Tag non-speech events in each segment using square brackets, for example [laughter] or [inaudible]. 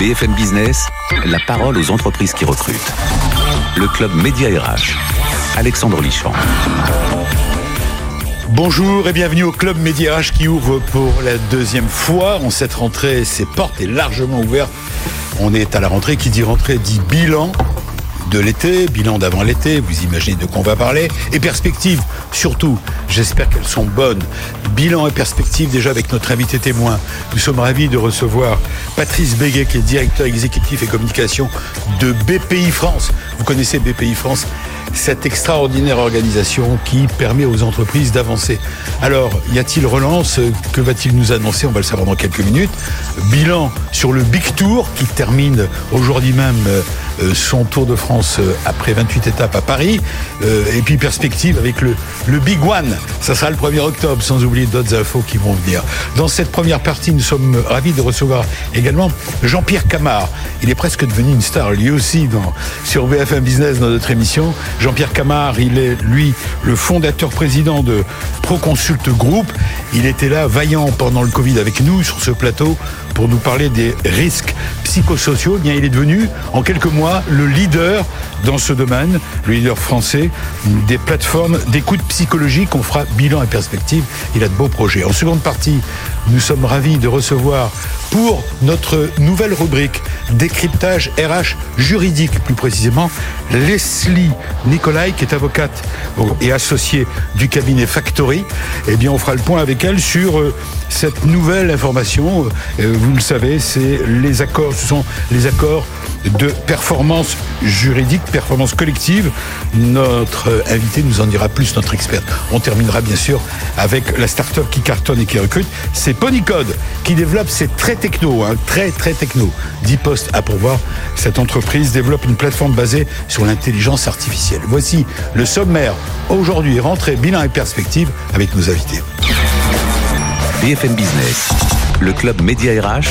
BFM Business, la parole aux entreprises qui recrutent. Le club Média RH. Alexandre Lichamp. Bonjour et bienvenue au Club Média RH qui ouvre pour la deuxième fois. En cette rentrée, ses portes est largement ouvertes. On est à la rentrée. Qui dit rentrée dit bilan de l'été, bilan d'avant l'été, vous imaginez de quoi on va parler, et perspectives, surtout, j'espère qu'elles sont bonnes. Bilan et perspectives déjà avec notre invité témoin. Nous sommes ravis de recevoir Patrice Béguet, qui est directeur exécutif et communication de BPI France. Vous connaissez BPI France cette extraordinaire organisation qui permet aux entreprises d'avancer. Alors, y a-t-il relance? Que va-t-il nous annoncer? On va le savoir dans quelques minutes. Bilan sur le Big Tour qui termine aujourd'hui même euh, son Tour de France euh, après 28 étapes à Paris. Euh, et puis perspective avec le, le Big One. Ça sera le 1er octobre, sans oublier d'autres infos qui vont venir. Dans cette première partie, nous sommes ravis de recevoir également Jean-Pierre Camard. Il est presque devenu une star, lui aussi, dans, sur BFM Business, dans notre émission. Jean-Pierre Camard, il est, lui, le fondateur président de Proconsult Group. Il était là, vaillant pendant le Covid avec nous sur ce plateau pour nous parler des risques psychosociaux. Eh bien, il est devenu, en quelques mois, le leader dans ce domaine, le leader français des plateformes d'écoute psychologique. On fera bilan et perspective. Il a de beaux projets. En seconde partie, nous sommes ravis de recevoir pour notre nouvelle rubrique décryptage RH juridique, plus précisément, Leslie Nicolai, qui est avocate et associée du cabinet Factory. Eh bien, on fera le point avec elle sur euh, cette nouvelle information. Euh, vous le savez, c'est les accords, ce sont les accords de performance juridique, performance collective. Notre invité nous en dira plus, notre experte. On terminera bien sûr avec la start-up qui cartonne et qui recrute. C'est Ponycode qui développe, c'est très techno, hein, très très techno. 10 postes à pourvoir. Cette entreprise développe une plateforme basée sur l'intelligence artificielle. Voici le sommaire aujourd'hui, rentrée, bilan et perspective avec nos invités. BFM Business, le club Média RH,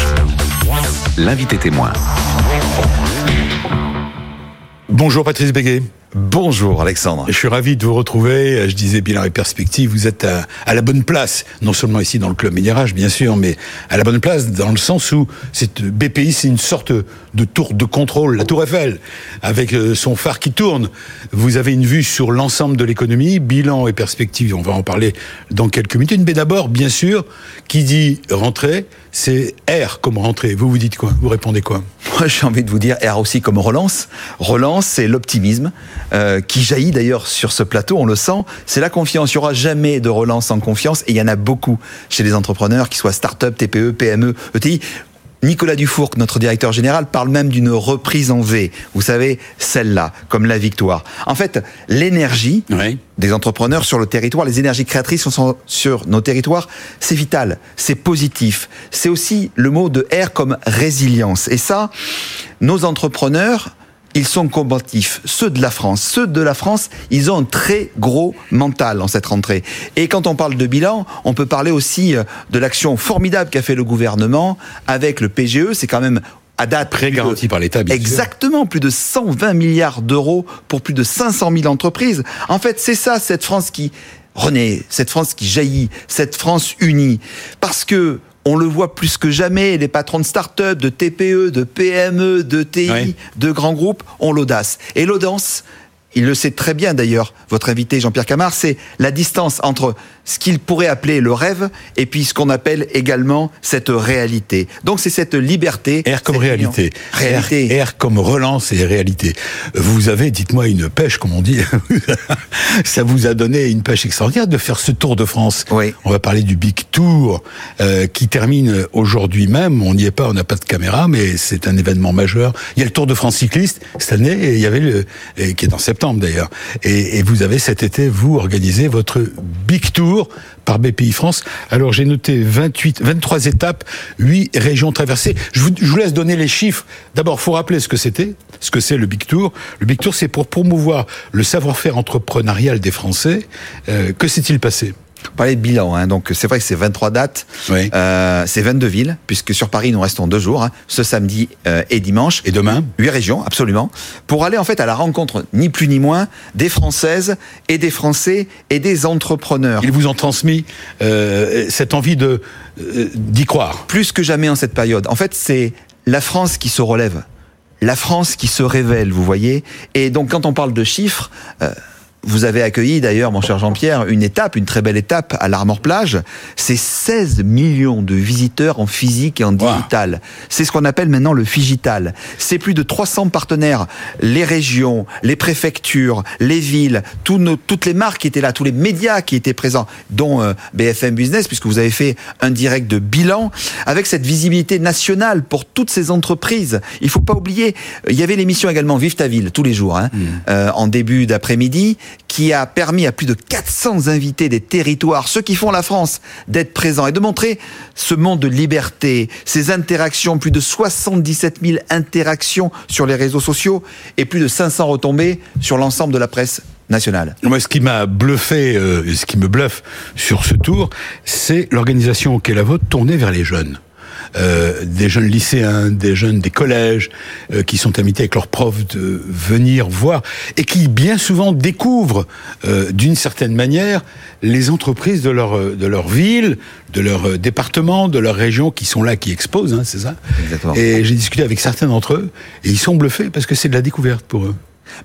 l'invité témoin. Bonjour Patrice Béguet. Bonjour Alexandre. Je suis ravi de vous retrouver. Je disais bilan et perspective, vous êtes à, à la bonne place. Non seulement ici dans le club Médirage, bien sûr, mais à la bonne place dans le sens où cette BPI, c'est une sorte de tour de contrôle, la tour Eiffel, avec euh, son phare qui tourne. Vous avez une vue sur l'ensemble de l'économie, bilan et perspective, on va en parler dans quelques minutes. Mais d'abord, bien sûr, qui dit rentrée, c'est R comme rentrée. Vous vous dites quoi? Vous répondez quoi? Moi, j'ai envie de vous dire R aussi comme relance. Relance, c'est l'optimisme euh, qui jaillit d'ailleurs sur ce plateau. On le sent. C'est la confiance. Il n'y aura jamais de relance sans confiance, et il y en a beaucoup chez les entrepreneurs, qu'ils soient start-up, TPE, PME, ETI. Nicolas Dufourc, notre directeur général, parle même d'une reprise en V. Vous savez, celle-là, comme la victoire. En fait, l'énergie Oui. des entrepreneurs sur le territoire, les énergies créatrices sont sur nos territoires, c'est vital, c'est positif. C'est aussi le mot de R comme résilience. Et ça, nos entrepreneurs, ils sont combatifs. Ceux de la France, ceux de la France, ils ont un très gros mental en cette rentrée. Et quand on parle de bilan, on peut parler aussi euh, de l'action formidable qu'a fait le gouvernement avec le PGE. C'est quand même à date Très plus de- garanti par l'État. Exactement, plus de 120 milliards d'euros pour plus de 500 000 entreprises. En fait, c'est ça, cette France qui renaît, cette France qui jaillit, cette France unie. Parce que on le voit plus que jamais, les patrons de start-up, de TPE, de PME, de TI, de grands groupes ont l'audace. Et l'audace, il le sait très bien d'ailleurs, votre invité Jean-Pierre Camard, c'est la distance entre ce qu'il pourrait appeler le rêve et puis ce qu'on appelle également cette réalité. Donc c'est cette liberté. R comme réalité. Réalité. R, R comme relance et réalité. Vous avez, dites-moi, une pêche, comme on dit. [laughs] Ça vous a donné une pêche extraordinaire de faire ce Tour de France. Oui. On va parler du Big Tour euh, qui termine aujourd'hui même. On n'y est pas, on n'a pas de caméra, mais c'est un événement majeur. Il y a le Tour de France cycliste cette année, et il y avait le et qui est en septembre d'ailleurs. Et, et vous avez cet été, vous organisé votre Big Tour par BPI France. Alors j'ai noté 28, 23 étapes, 8 régions traversées. Je vous, je vous laisse donner les chiffres. D'abord, faut rappeler ce que c'était, ce que c'est le Big Tour. Le Big Tour, c'est pour promouvoir le savoir-faire entrepreneurial des Français. Euh, que s'est-il passé? Vous parlez de bilan, hein, donc c'est vrai que c'est 23 dates, Oui. euh, c'est 22 villes, puisque sur Paris nous restons deux jours, hein, ce samedi euh, et dimanche. Et demain Huit régions, absolument, pour aller en fait à la rencontre, ni plus ni moins, des Françaises et des Français et des entrepreneurs. Ils vous ont transmis euh, cette envie de euh, d'y croire. Plus que jamais en cette période. En fait, c'est la France qui se relève, la France qui se révèle, vous voyez. Et donc, quand on parle de chiffres, euh, vous avez accueilli d'ailleurs, mon cher Jean-Pierre, une étape, une très belle étape à l'Armor Plage. C'est 16 millions de visiteurs en physique et en Wow. digital. C'est ce qu'on appelle maintenant le figital. C'est plus de 300 partenaires, les régions, les préfectures, les villes, tous nos- toutes les marques qui étaient là, tous les médias qui étaient présents, dont euh, BFM Business, puisque vous avez fait un direct de bilan, avec cette visibilité nationale pour toutes ces entreprises. Il faut pas oublier, il y avait l'émission également Vive ta ville tous les jours, hein, euh, en début d'après-midi, qui a permis à plus de 400 invités des territoires, ceux qui font la France, d'être présents et de montrer ce monde de liberté, ces interactions, plus de 77 000 interactions sur les réseaux sociaux et plus de 500 retombées sur l'ensemble de la presse nationale. Moi, ce qui m'a bluffé, euh, ce qui me bluffe sur ce tour, c'est l'organisation qui est la vôtre tournée vers les jeunes. Euh, des jeunes lycéens, des jeunes des collèges, euh, qui sont invités avec leurs profs de venir voir et qui bien souvent découvrent euh, d'une certaine manière les entreprises de leur de leur ville, de leur département, de leur région qui sont là, qui exposent, hein, c'est ça. Exactement. Et j'ai discuté avec certains d'entre eux et ils sont bluffés parce que c'est de la découverte pour eux.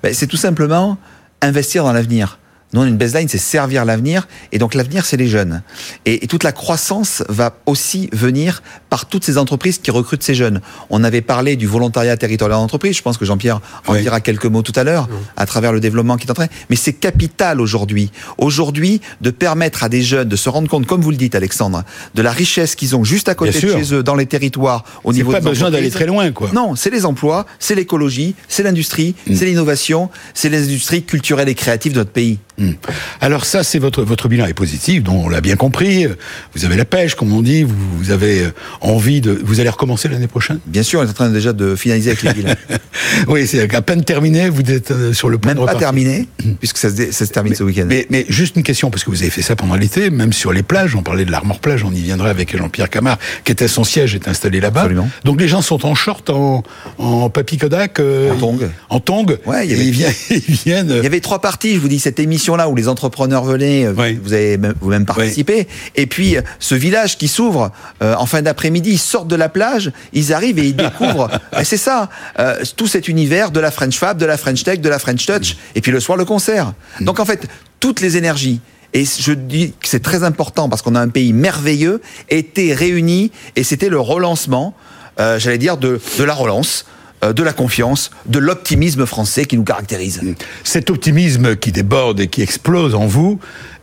Ben, c'est tout simplement investir dans l'avenir. Nous, on a une baseline, c'est servir l'avenir. Et donc, l'avenir, c'est les jeunes. Et, et toute la croissance va aussi venir par toutes ces entreprises qui recrutent ces jeunes. On avait parlé du volontariat territorial d'entreprise. Je pense que Jean-Pierre en Oui. dira quelques mots tout à l'heure à travers le développement qui est en train. Mais c'est capital aujourd'hui. Aujourd'hui, de permettre à des jeunes de se rendre compte, comme vous le dites, Alexandre, de la richesse qu'ils ont juste à côté Bien de sûr. chez eux, dans les territoires, au niveau pas des besoin d'aller très loin, quoi. Non, c'est les emplois, c'est l'écologie, c'est l'industrie, Mm. c'est l'innovation, c'est les industries culturelles et créatives de notre pays. Hmm. Alors ça, c'est votre votre bilan est positif, dont on l'a bien compris. Vous avez la pêche, comme on dit. Vous, vous avez euh, envie de. Vous allez recommencer l'année prochaine? Bien sûr, on est en train déjà de finaliser avec les [laughs] villes. oui, c'est à peine terminé. Vous êtes euh, sur le point Même de pas terminé, puisque ça se, dé- ça se termine ce week-end. Mais, mais juste une question, parce que vous avez fait ça pendant l'été, même sur les plages, on parlait de l'Armor Plage, on y viendrait avec Jean-Pierre Camard, qui était son siège, est installé là-bas. Donc les gens sont en short, en, en papy Kodak. euh, En tongs. En tongs. Ouais, il y et ils viennent. [laughs] Ils viennent Il y avait trois parties, je vous dis, cette émission-là où les entrepreneurs venaient, euh, Oui. vous avez même- vous-même participé, et puis euh, ce village qui s'ouvre euh, en fin d'après-midi, ils sortent de la plage, ils arrivent et ils découvrent, [laughs] et c'est ça, euh, tout cet univers de la French Fab, de la French Tech, de la French Touch, et puis le soir le concert. Donc en fait, toutes les énergies, et je dis que c'est très important parce qu'on a un pays merveilleux, étaient réunies, et c'était le relancement, euh, j'allais dire, de, de la relance, de la confiance, de l'optimisme français qui nous caractérise. Cet optimisme qui déborde et qui explose en vous,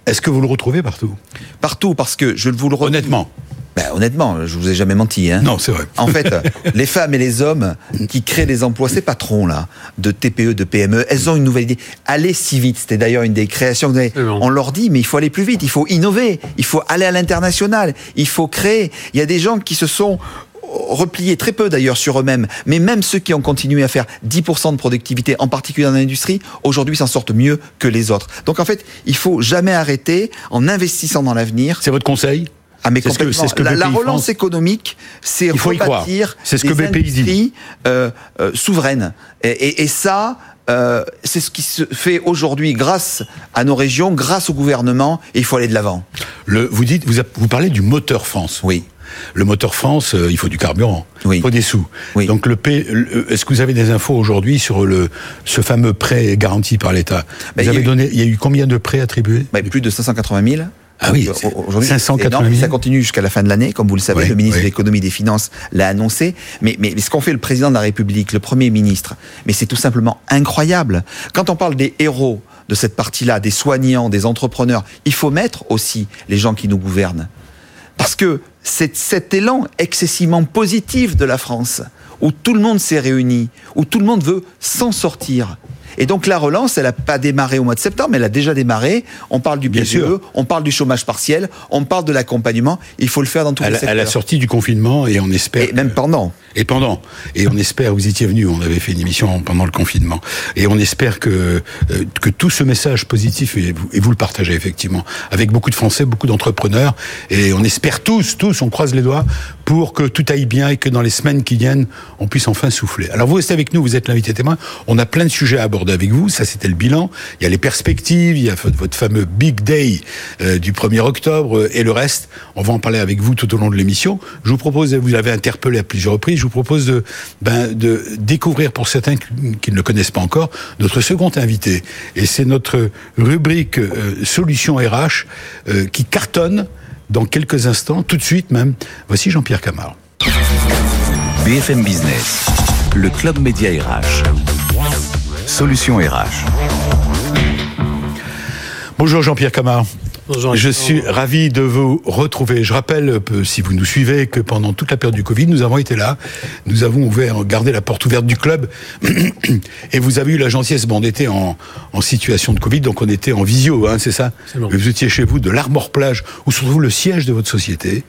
est-ce que vous le retrouvez partout? Partout, parce que je vous le redis- Honnêtement. Ben, honnêtement, je vous ai jamais menti. Hein. Non, c'est vrai. En fait, [laughs] les femmes et les hommes qui créent des emplois, ces patrons là, de TPE, de PME, elles ont une nouvelle idée. Allez si vite. C'était d'ailleurs une des créations. que vous avez- Absolument. On leur dit, mais il faut aller plus vite. Il faut innover. Il faut aller à l'international. Il faut créer. Il y a des gens qui se sont repliés très peu d'ailleurs sur eux-mêmes, mais même ceux qui ont continué à faire 10% de productivité, en particulier dans l'industrie, aujourd'hui s'en sortent mieux que les autres. Donc en fait, il faut jamais arrêter en investissant dans l'avenir. C'est votre conseil? Ah mais que- complètement. c'est ce que la, la relance France- économique, c'est rebâtir C'est ce que BPI dit. euh, euh, souveraines. Et, et- et ça, euh, c'est ce qui se fait aujourd'hui grâce à nos régions, grâce au gouvernement. Et il faut aller de l'avant. Vous dites, vous, vous parlez du moteur France. Oui. Le moteur France, euh, il faut du carburant, Oui. il faut des sous. Oui. Donc le P, est-ce que vous avez des infos aujourd'hui sur le ce fameux prêt garanti par l'État? Ben, Vous il y avez a eu- donné, il y a eu combien de prêts attribués? Bah, plus de 580 000. Ah oui, aujourd'hui, 580 c'est énorme. 000. Ça continue jusqu'à la fin de l'année, comme vous le savez. Oui, le ministre oui. de l'économie et des finances l'a annoncé. Mais ce qu'ont fait le président de la République, le premier ministre, mais c'est tout simplement incroyable. Quand on parle des héros de cette partie-là, des soignants, des entrepreneurs, il faut mettre aussi les gens qui nous gouvernent. Parce que c'est cet élan excessivement positif de la France, où tout le monde s'est réuni, où tout le monde veut s'en sortir. Et donc la relance, elle n'a pas démarré au mois de septembre, mais elle a déjà démarré. On parle du sûr. on parle du chômage partiel, on parle de l'accompagnement. Il faut le faire dans tous À les la, à la sortie du confinement, et on espère. Et même pendant. Et pendant. Et on espère, vous étiez venu, on avait fait une émission pendant le confinement. Et on espère que, euh, que tout ce message positif, et vous, et vous le partagez effectivement, avec beaucoup de Français, beaucoup d'entrepreneurs, et on espère tous, tous, on croise les doigts, pour que tout aille bien et que dans les semaines qui viennent, on puisse enfin souffler. Alors vous restez avec nous, vous êtes l'invité témoin. On a plein de sujets à aborder avec vous. Ça, c'était le bilan. Il y a les perspectives, il y a votre fameux Big Day euh, du 1er octobre euh, et le reste. On va en parler avec vous tout au long de l'émission. Je vous propose, vous l'avez interpellé à plusieurs reprises, je vous propose de, ben, découvrir pour certains qui qui ne le connaissent pas encore notre second invité. Et c'est notre rubrique euh, Solutions RH euh, qui cartonne dans quelques instants, tout de suite même. Voici Jean-Pierre Camard. BFM Business, le club média RH. Solution RH. Bonjour Jean-Pierre Camard. Bonjour. Je suis ravi de vous retrouver. Je rappelle, si vous nous suivez, que pendant toute la période du Covid, nous avons été là. Nous avons ouvert, gardé la porte ouverte du club. Et vous avez eu la gentillesse, bon, on était en, en situation de Covid, donc on était en visio, hein, c'est ça C'est bon. Vous étiez chez vous, de l'Armor Plage, où se trouve le siège de votre société.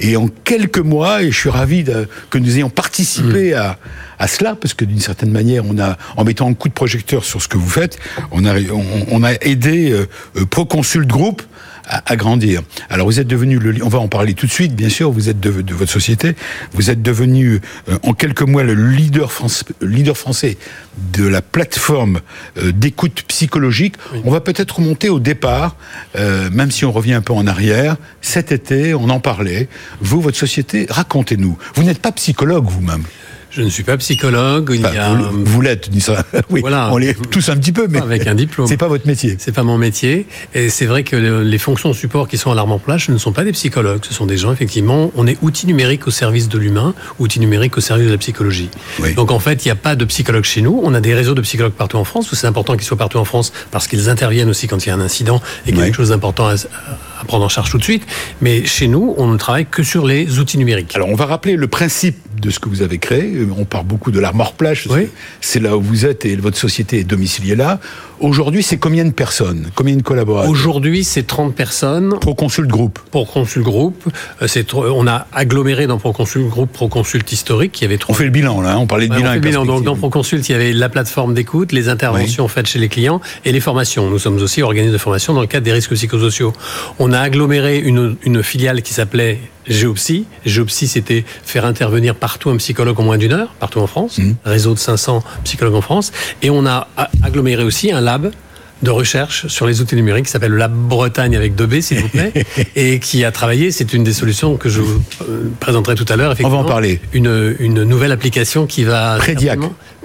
Et en quelques mois, et je suis ravi de- que nous ayons participé à, à cela, parce que d'une certaine manière, on a, en mettant un coup de projecteur sur ce que vous faites, on a, on, on a aidé euh, euh, Proconsult Group à, à grandir. Alors vous êtes devenu, le, on va en parler tout de suite, bien sûr, vous êtes de, de votre société, vous êtes devenu euh, en quelques mois le leader, France, leader français de la plateforme euh, d'écoute psychologique. On va peut-être remonter au départ, euh, même si on revient un peu en arrière. Cet été, on en parlait. Vous, votre société, racontez-nous. Vous n'êtes pas psychologue vous-même. Je ne suis pas psychologue. Il y Enfin, a, vous, vous l'êtes. [laughs] Oui, Voilà. on l'est tous un petit peu, mais Avec un diplôme. C'est pas votre métier. c'est pas mon métier. Et c'est vrai que le- les fonctions de support qui sont à l'arme-en-plage, ce ne sont pas des psychologues. Ce sont des gens, effectivement, on est outil numérique au service de l'humain, outil numérique au service de la psychologie. Oui. Donc en fait, il n'y a pas de psychologue chez nous. On a des réseaux de psychologues partout en France. C'est important qu'ils soient partout en France parce qu'ils interviennent aussi quand il y a un incident et qu'il y a Oui. quelque chose d'important à, à prendre en charge tout de suite. Mais chez nous, on ne travaille que sur les outils numériques. Alors, on va rappeler le principe de ce que vous avez créé. On parle beaucoup de l'Armor Plage. Oui. C'est là où vous êtes et votre société est domiciliée là. Aujourd'hui, c'est combien de personnes? Combien de collaborateurs? Aujourd'hui, c'est 30 personnes. Proconsult Group. Pour Consul Group, c'est on a aggloméré dans Proconsult Group Proconsult historique qui avait On trois. fait le bilan, là. hein. On parlait de bilan on fait le bilan. Donc, dans. Proconsult, il y avait la plateforme d'écoute, les interventions faites chez les clients et les formations. Nous sommes aussi organismes de formation dans le cadre des risques psychosociaux. On a aggloméré une, une filiale qui s'appelait Géopsy. Géopsy, c'était faire intervenir partout un psychologue en moins d'une heure, partout en France. Mmh. Réseau de 500 psychologues en France. Et on a aggloméré aussi un lab de recherche sur les outils numériques qui s'appelle le Lab Bretagne avec deux B, s'il vous plaît, [laughs] et qui a travaillé, c'est une des solutions que je vous euh, présenterai tout à l'heure. On va en effectivement, parler. Une, une nouvelle application qui va... Prédiac.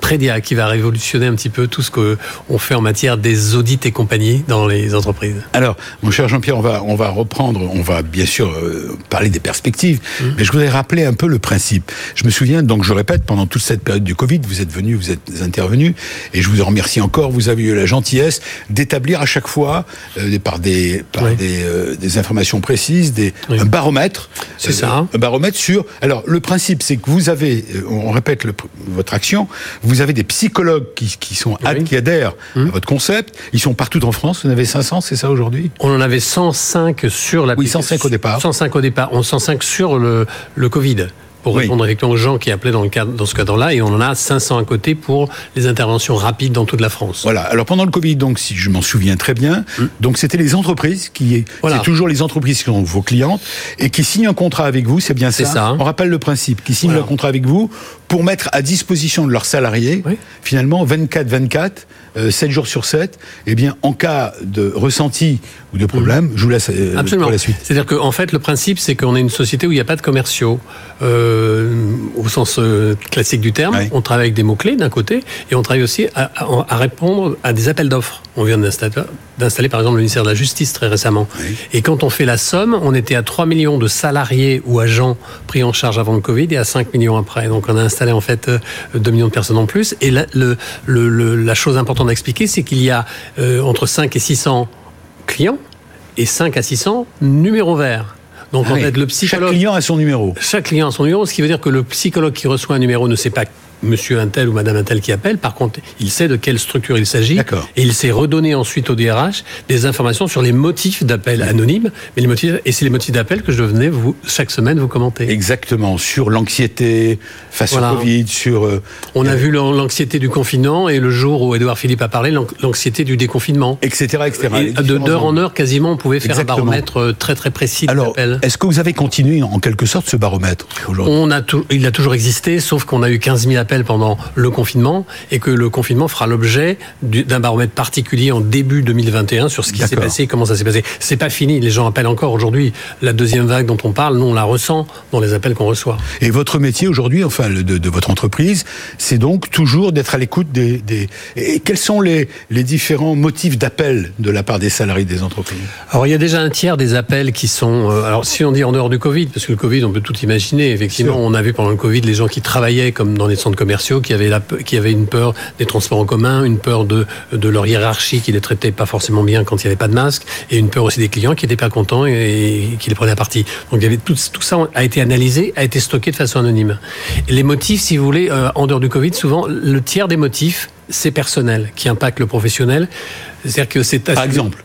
Prédiac, qui va révolutionner un petit peu tout ce qu'on fait en matière des audits et compagnie dans les entreprises. Alors, mon cher Jean-Pierre, on va, on va reprendre, on va bien sûr euh, parler des perspectives, Mmh. mais je voudrais rappeler un peu le principe. Je me souviens, donc je répète, pendant toute cette période du Covid, vous êtes venu, vous êtes intervenu, et je vous en remercie encore, vous avez eu la gentillesse d'établir à chaque fois, euh, par, des, par Oui. des, euh, des informations précises, des, Oui. un baromètre. C'est ça. Un baromètre sur... Alors, le principe, c'est que vous avez, on répète le- votre action, vous avez des psychologues qui, qui, sont, Oui. Qui adhèrent à votre concept, ils sont partout en France, vous en avez 500, c'est ça aujourd'hui? On en avait 105 sur la Oui, 105 au départ. 105 au départ. On 105 sur le, le Covid. Pour Oui. répondre effectivement aux gens qui appelaient dans, le cadre, dans ce cadre-là, et on en a 500 à côté pour les interventions rapides dans toute la France. Voilà. Alors pendant le Covid, donc si je m'en souviens très bien, donc c'était les entreprises qui. Voilà. c'est toujours les entreprises qui sont vos clientes et qui signent un contrat avec vous. C'est bien ça. On rappelle le principe, qui signent Voilà. un contrat avec vous pour mettre à disposition de leurs salariés, Oui. finalement 24-24, euh, 7 jours sur 7, eh bien en cas de ressenti ou de problème, je vous laisse euh, Absolument. pour la suite. C'est-à-dire qu'en fait, le principe, c'est qu'on est une société où il n'y a pas de commerciaux, euh, au sens euh, classique du terme. On travaille avec des mots-clés d'un côté, et on travaille aussi à, à- à répondre à des appels d'offres. On vient d'installer, par exemple, le ministère de la Justice très récemment. Oui. Et quand on fait la somme, on était à 3 millions de salariés ou agents pris en charge avant le Covid et à 5 millions après. Donc on a installé en fait euh, 2 millions de personnes en plus. Et la, le- le- le- la chose importante à expliquer, c'est qu'il y a euh, entre 5 et 600 clients et 5 à 600 numéros verts. Donc Ah en oui. fait, le psychologue. Chaque client a son numéro. Chaque client a son numéro, ce qui veut dire que le psychologue qui reçoit un numéro ne sait pas monsieur un tel ou madame un tel qui appelle. Par contre, il sait de quelle structure il s'agit. Et il sait redonner ensuite au DRH des informations sur les motifs d'appel anonymes. Mais les motifs, et c'est les motifs d'appel que je venais vous, chaque semaine vous commenter. Exactement. Sur l'anxiété face Voilà. au Covid, sur. euh, On a vu l'an- l'anxiété du confinement et le jour où Édouard Philippe a parlé, l'an- l'anxiété du déconfinement. etc. etc. Et de d'heure en heure, quasiment, on pouvait faire Exactement. un baromètre euh, très très précis Alors, est-ce que vous avez continué en quelque sorte ce baromètre aujourd'hui? On a tou- il a toujours existé, sauf qu'on a eu 15 000 appels pendant le confinement et que le confinement fera l'objet du- d'un baromètre particulier en début 2021 sur ce qui s'est passé, comment ça s'est passé. C'est pas fini, les gens appellent encore aujourd'hui. La deuxième vague dont on parle, nous on la ressent dans les appels qu'on reçoit. Et votre métier aujourd'hui, enfin de, de votre entreprise, c'est donc toujours d'être à l'écoute des, des- Et quels sont les, les différents motifs d'appel de la part des salariés des entreprises? Alors il y a déjà un tiers des appels qui sont. euh, alors si on dit en dehors du Covid, parce que le Covid, on peut tout imaginer. Effectivement, on a vu pendant le Covid les gens qui travaillaient comme dans les centres commerciaux, qui avaient la, qui avaient une peur des transports en commun, une peur de de leur hiérarchie qui les traitait pas forcément bien quand il n'y avait pas de masque, et une peur aussi des clients qui n'étaient pas contents et, et qui les prenaient à partie. Donc il y avait tout, tout ça a été analysé, a été stocké de façon anonyme. Et les motifs, si vous voulez, euh, en dehors du Covid, souvent le tiers des motifs, c'est personnel, qui impacte le professionnel. C'est-à-dire que c'est Par exemple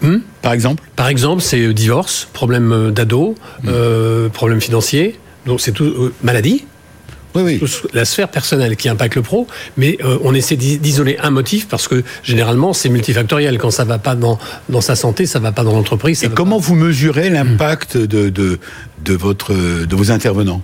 Hmm? Par exemple par exemple, c'est euh, divorce, problème euh, d'ado, euh, problème financier, donc c'est tout euh, maladie, Oui, oui. la sphère personnelle qui impacte le pro, mais euh, on essaie d'i- d'isoler un motif parce que généralement c'est multifactoriel. Quand ça va pas dans dans sa santé, ça va pas dans l'entreprise. Et comment vous mesurez l'impact de, de, de, votre, de vos intervenants?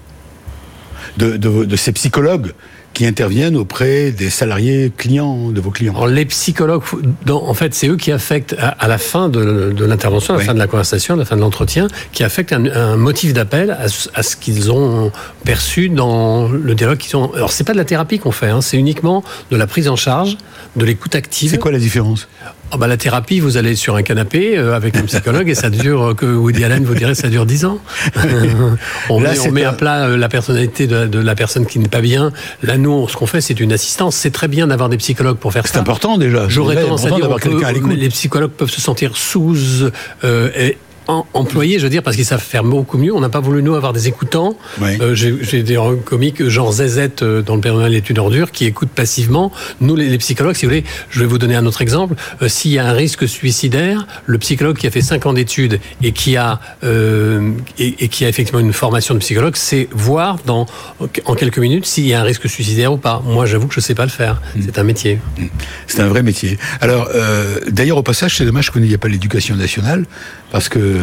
De, de, vos- de ces psychologues qui interviennent auprès des salariés clients, de vos clients Alors, les psychologues, en fait, c'est eux qui affectent à, la fin de, de l'intervention, à la Oui. fin de la conversation, à la fin de l'entretien, qui affectent un, un motif d'appel à, ce- à ce qu'ils ont perçu dans le dialogue qu'ils ont. Alors, c'est pas de la thérapie qu'on fait, hein, c'est uniquement de la prise en charge, de l'écoute active. C'est quoi la différence? Ah bah, la thérapie, vous allez sur un canapé euh, avec un psychologue et ça dure, euh, que Woody Allen vous dirait, ça dure 10 ans. [laughs] on Là, met, c'est on met à plat euh, la personnalité de, de la personne qui n'est pas bien. Là, nous, ce qu'on fait, c'est une assistance. C'est très bien d'avoir des psychologues pour faire C'est ça. important déjà. J'aurais C'est tendance à dire l'écoute. les psychologues peuvent se sentir sous euh, et en- employés, je veux dire, parce qu'ils savent faire beaucoup mieux. On n'a pas voulu nous avoir des écoutants. Oui. Euh, J'ai des comiques genre Zezette euh, dans le Père Noël est une ordure qui écoutent passivement. Nous, les, les psychologues, si vous voulez, je vais vous donner un autre exemple. Euh, S'il y a un risque suicidaire, le psychologue qui a fait 5 ans d'études et qui a euh, et, et qui a effectivement une formation de psychologue, c'est voir dans en quelques minutes s'il y a un risque suicidaire ou pas. Moi, j'avoue que je sais pas le faire. Mm. C'est un métier. C'est un vrai métier. Alors, d'ailleurs, au passage, c'est dommage qu'il n'y ait pas l'éducation nationale, parce que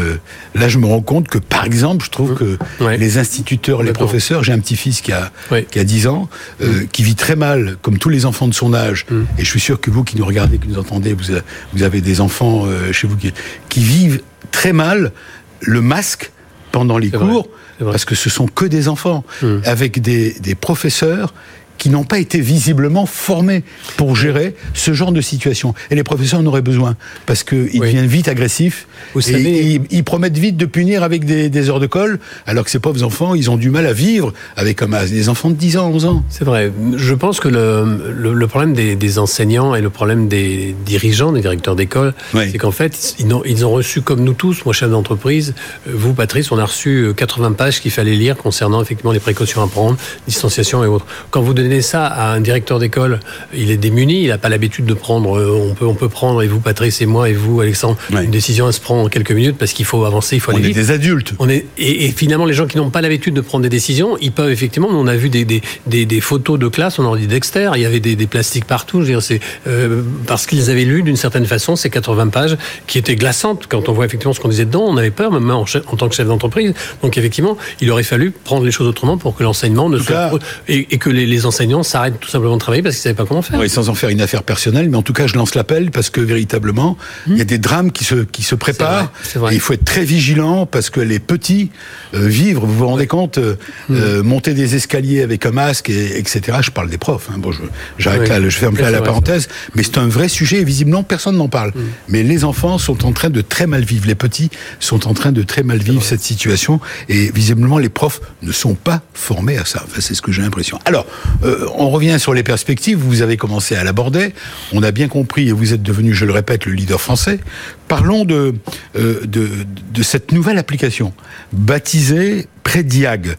là, je me rends compte que, par exemple, je trouve que Ouais. les instituteurs, les professeurs, j'ai un petit-fils qui a, Oui. qui a 10 ans, euh, qui vit très mal, comme tous les enfants de son âge, et je suis sûr que vous qui nous regardez, qui nous entendez, vous, avez des enfants euh, chez vous qui, qui vivent très mal le masque pendant les cours, vrai. parce que ce sont que des enfants, avec des, des professeurs qui n'ont pas été visiblement formés pour gérer ce genre de situation. Et les professeurs en auraient besoin, parce qu'ils Oui. deviennent vite agressifs, Vous et savez- ils, ils promettent vite de punir avec des, des heures de colle, alors que ces pauvres enfants, ils ont du mal à vivre avec comme des enfants de 10 ans, 11 ans. C'est vrai. Je pense que le, le, le problème des, des enseignants et le problème des dirigeants, des directeurs d'école, Oui. c'est qu'en fait, ils ont, ils ont reçu, comme nous tous, moi chef d'entreprise, euh, vous Patrice, on a reçu euh, 80 pages qu'il fallait lire concernant effectivement les précautions à prendre, distanciation et autres. Quand vous donnez ça à un directeur d'école, il est démuni, il n'a pas l'habitude de prendre, euh, on peut, on peut prendre, et vous Patrice et moi et vous Alexandre, une décision, elle se prend en quelques minutes parce qu'il faut avancer, il faut On aller est vite. des adultes. On est, et, et finalement, les gens qui n'ont pas l'habitude de prendre des décisions, ils peuvent effectivement. On a vu des, des, des, des photos de classe, on leur dit Dexter, il y avait des, des plastiques partout. Je veux dire, c'est euh, parce qu'ils avaient lu d'une certaine façon ces 80 pages qui étaient glaçantes. Quand on voit effectivement ce qu'on disait dedans, on avait peur, même en, chef- en tant que chef d'entreprise. Donc effectivement, il aurait fallu prendre les choses autrement pour que l'enseignement ne soit cas- et, et que les, les enseignants s'arrêtent tout simplement de travailler parce qu'ils savaient pas comment faire. Oui, sans en faire une affaire personnelle, mais en tout cas, je lance l'appel parce que véritablement, il y a des drames qui se, qui se préparent. vrai, c'est vrai. Et il faut être très vigilant parce que les petits euh, vivre, vous vous rendez compte, euh, euh, monter des escaliers avec un masque, et, etc. Je parle des profs. Hein. Bon, je, j'arrête Oui. là, je ferme là la vrai, parenthèse. Mais c'est un vrai sujet et visiblement personne n'en parle. Mais les enfants sont en train de très mal vivre. Les petits sont en train de très mal vivre cette situation et visiblement les profs ne sont pas formés à ça. Enfin, c'est ce que j'ai l'impression. Alors, Euh, on revient sur les perspectives. Vous avez commencé à l'aborder. On a bien compris et vous êtes devenu, je le répète, le leader français. Parlons de, euh, de, de cette nouvelle application baptisée Prédiag.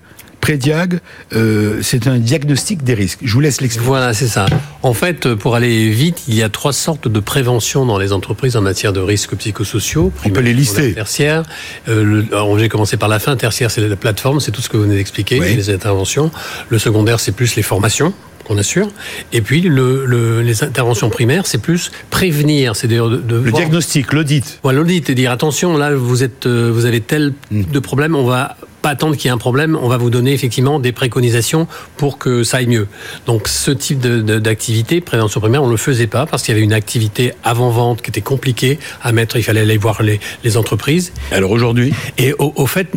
Prédiag, euh, c'est un diagnostic des risques. Je vous laisse l'expliquer. Voilà, c'est ça. En fait, pour aller vite, il y a trois sortes de prévention dans les entreprises en matière de risques psychosociaux. On peut les lister. Tertiaire. Euh, j'ai commencé par la fin. Tertiaire, c'est la plateforme, c'est tout ce que vous venez d'expliquer, oui. les interventions. Le secondaire, c'est plus les formations qu'on assure. Et puis le, le, les interventions primaires, c'est plus prévenir, c'est d'ailleurs de, de, le voir... diagnostic, l'audit. Voilà, l'audit et dire attention, là vous êtes, euh, vous avez tel mm. de problème, on va pas attendre qu'il y ait un problème, on va vous donner effectivement des préconisations pour que ça aille mieux. Donc ce type d'activité, prévention primaire, on ne le faisait pas parce qu'il y avait une activité avant-vente qui était compliquée à mettre, il fallait aller voir les, les entreprises. Alors aujourd'hui? Et au, au fait,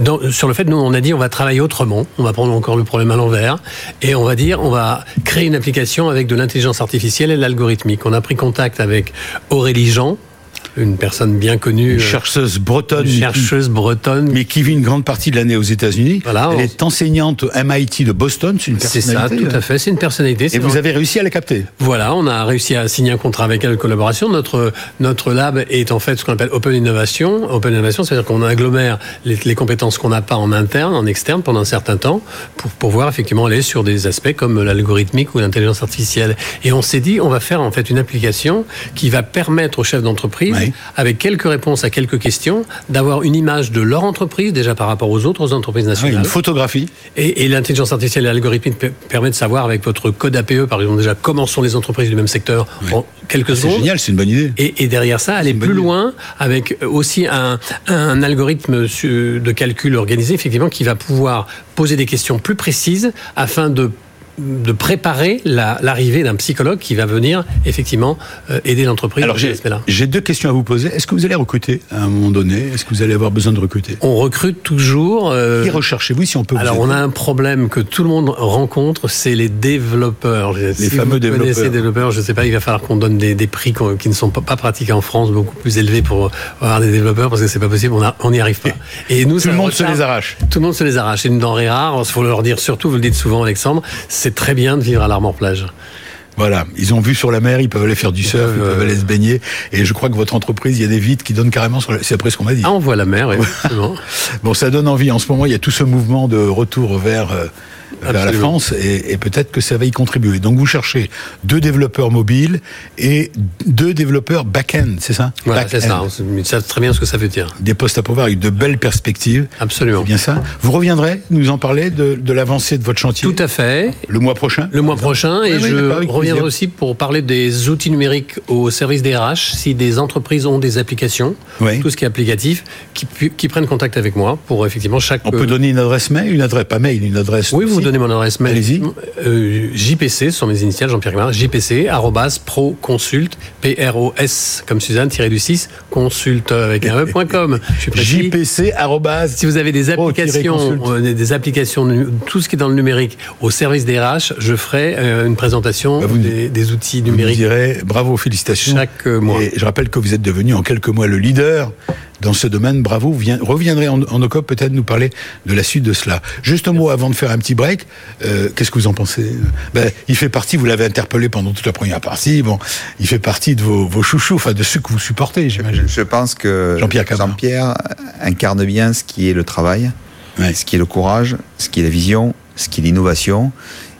dans, sur le fait, nous on a dit on va travailler autrement, on va prendre encore le problème à l'envers et on va dire on va créer une application avec de l'intelligence artificielle et de l'algorithmique. On a pris contact avec Aurélie Jean, une personne bien connue. Une chercheuse bretonne. Une chercheuse bretonne. Mais qui vit une grande partie de l'année aux États-Unis. Voilà, Elle on... est enseignante au MIT de Boston. C'est une personnalité. C'est ça, tout à fait. C'est une personnalité. Et vous avez réussi à la capter. Voilà, on a réussi à signer un contrat avec elle de collaboration. Notre, notre lab est en fait ce qu'on appelle Open Innovation. Open Innovation, c'est-à-dire qu'on agglomère les, les compétences qu'on n'a pas en interne, en externe, pendant un certain temps, pour pouvoir effectivement aller sur des aspects comme l'algorithmique ou l'intelligence artificielle. Et on s'est dit, on va faire en fait une application qui va permettre aux chefs d'entreprise oui. avec quelques réponses à quelques questions, d'avoir une image de leur entreprise, déjà par rapport aux autres entreprises nationales. Oui, une photographie. Et, et l'intelligence artificielle et l'algorithme permet de savoir avec votre code APE, par exemple, déjà comment sont les entreprises du même secteur oui. en quelques ah, secondes. C'est génial, c'est une bonne idée. Et, et derrière ça, aller plus loin avec aussi un, un algorithme de calcul organisé, effectivement, qui va pouvoir poser des questions plus précises afin de de préparer l'arrivée la, d'un psychologue qui va venir effectivement euh, aider l'entreprise. Alors j'ai deux questions à vous poser. Est-ce que vous allez recruter à un moment donné? Est-ce que vous allez avoir besoin de recruter? On recrute toujours. Euh... Qui recherchez-vous si on peut Alors on a un problème que tout le monde rencontre, c'est les développeurs. Les si fameux vous développeurs. développeurs. Je ne sais pas, il va falloir qu'on donne des, des prix qui ne sont pas, pas, pratiqués en France, beaucoup plus élevés pour avoir des développeurs parce que c'est pas possible. On n'y arrive pas. Et nous, tout le monde se les arrache. Tout le monde se les arrache. C'est une denrée rare. Il faut leur dire surtout, vous le dites souvent, Alexandre, c'est très bien de vivre à l'Armor-Plage. Voilà, ils ont vu sur la mer, ils peuvent aller faire du surf, ils peuvent aller se baigner. Et je crois que votre entreprise, il y a des vitres qui donnent carrément sur la... C'est après ce qu'on m'a dit. Ah, on voit la mer, oui. [laughs] bon, ça donne envie. En ce moment, il y a tout ce mouvement de retour vers... Euh, vers la France et, et peut-être que ça va y contribuer. Donc vous cherchez deux développeurs mobiles et deux développeurs back-end, c'est ça? Voilà, c'est ça. Ils savent très bien ce que ça veut dire. Des postes à pouvoir avec de belles perspectives. Absolument. C'est bien ça? Vous reviendrez nous en parler de, de l'avancée de votre chantier? Tout à fait. Le mois prochain? Le mois prochain. Et oui, je reviendrai aussi pour parler des outils numériques au service des RH. Si des entreprises ont des applications, oui. tout ce qui est applicatif, qui, qui, prennent contact avec moi pour effectivement chaque... On peut donner une adresse mail, une adresse, pas mail, une adresse... Oui, vous mon adresse mail. Allez-y. Euh, JPC, ce sont mes initiales, Jean-Pierre Guimard, JPC, arrobas, pro-consult, P-R-O-S, comme Suzanne, tiré du 6, consulte avec un e.com. [laughs] JPC, arrobas. Si vous avez des applications, euh, des applications, tout ce qui est dans le numérique, au service des RH, je ferai euh, une présentation bah vous, des, des, outils numériques. Vous direz, bravo, félicitations. Chaque mois. Et je rappelle que vous êtes devenu en quelques mois le leader dans ce domaine. Bravo, vous reviendrez en, en OCOP peut-être nous parler de la suite de cela. Juste un mot avant de faire un petit break. Euh, Qu'est-ce que vous en pensez? Ben, Il fait partie, vous l'avez interpellé pendant toute la première partie, bon, il fait partie de vos, vos chouchous, enfin de ceux que vous supportez, j'imagine. Je pense que Jean-Pierre Jean incarne bien ce qui est le travail, ouais. ce qui est le courage, ce qui est la vision, ce qui est l'innovation.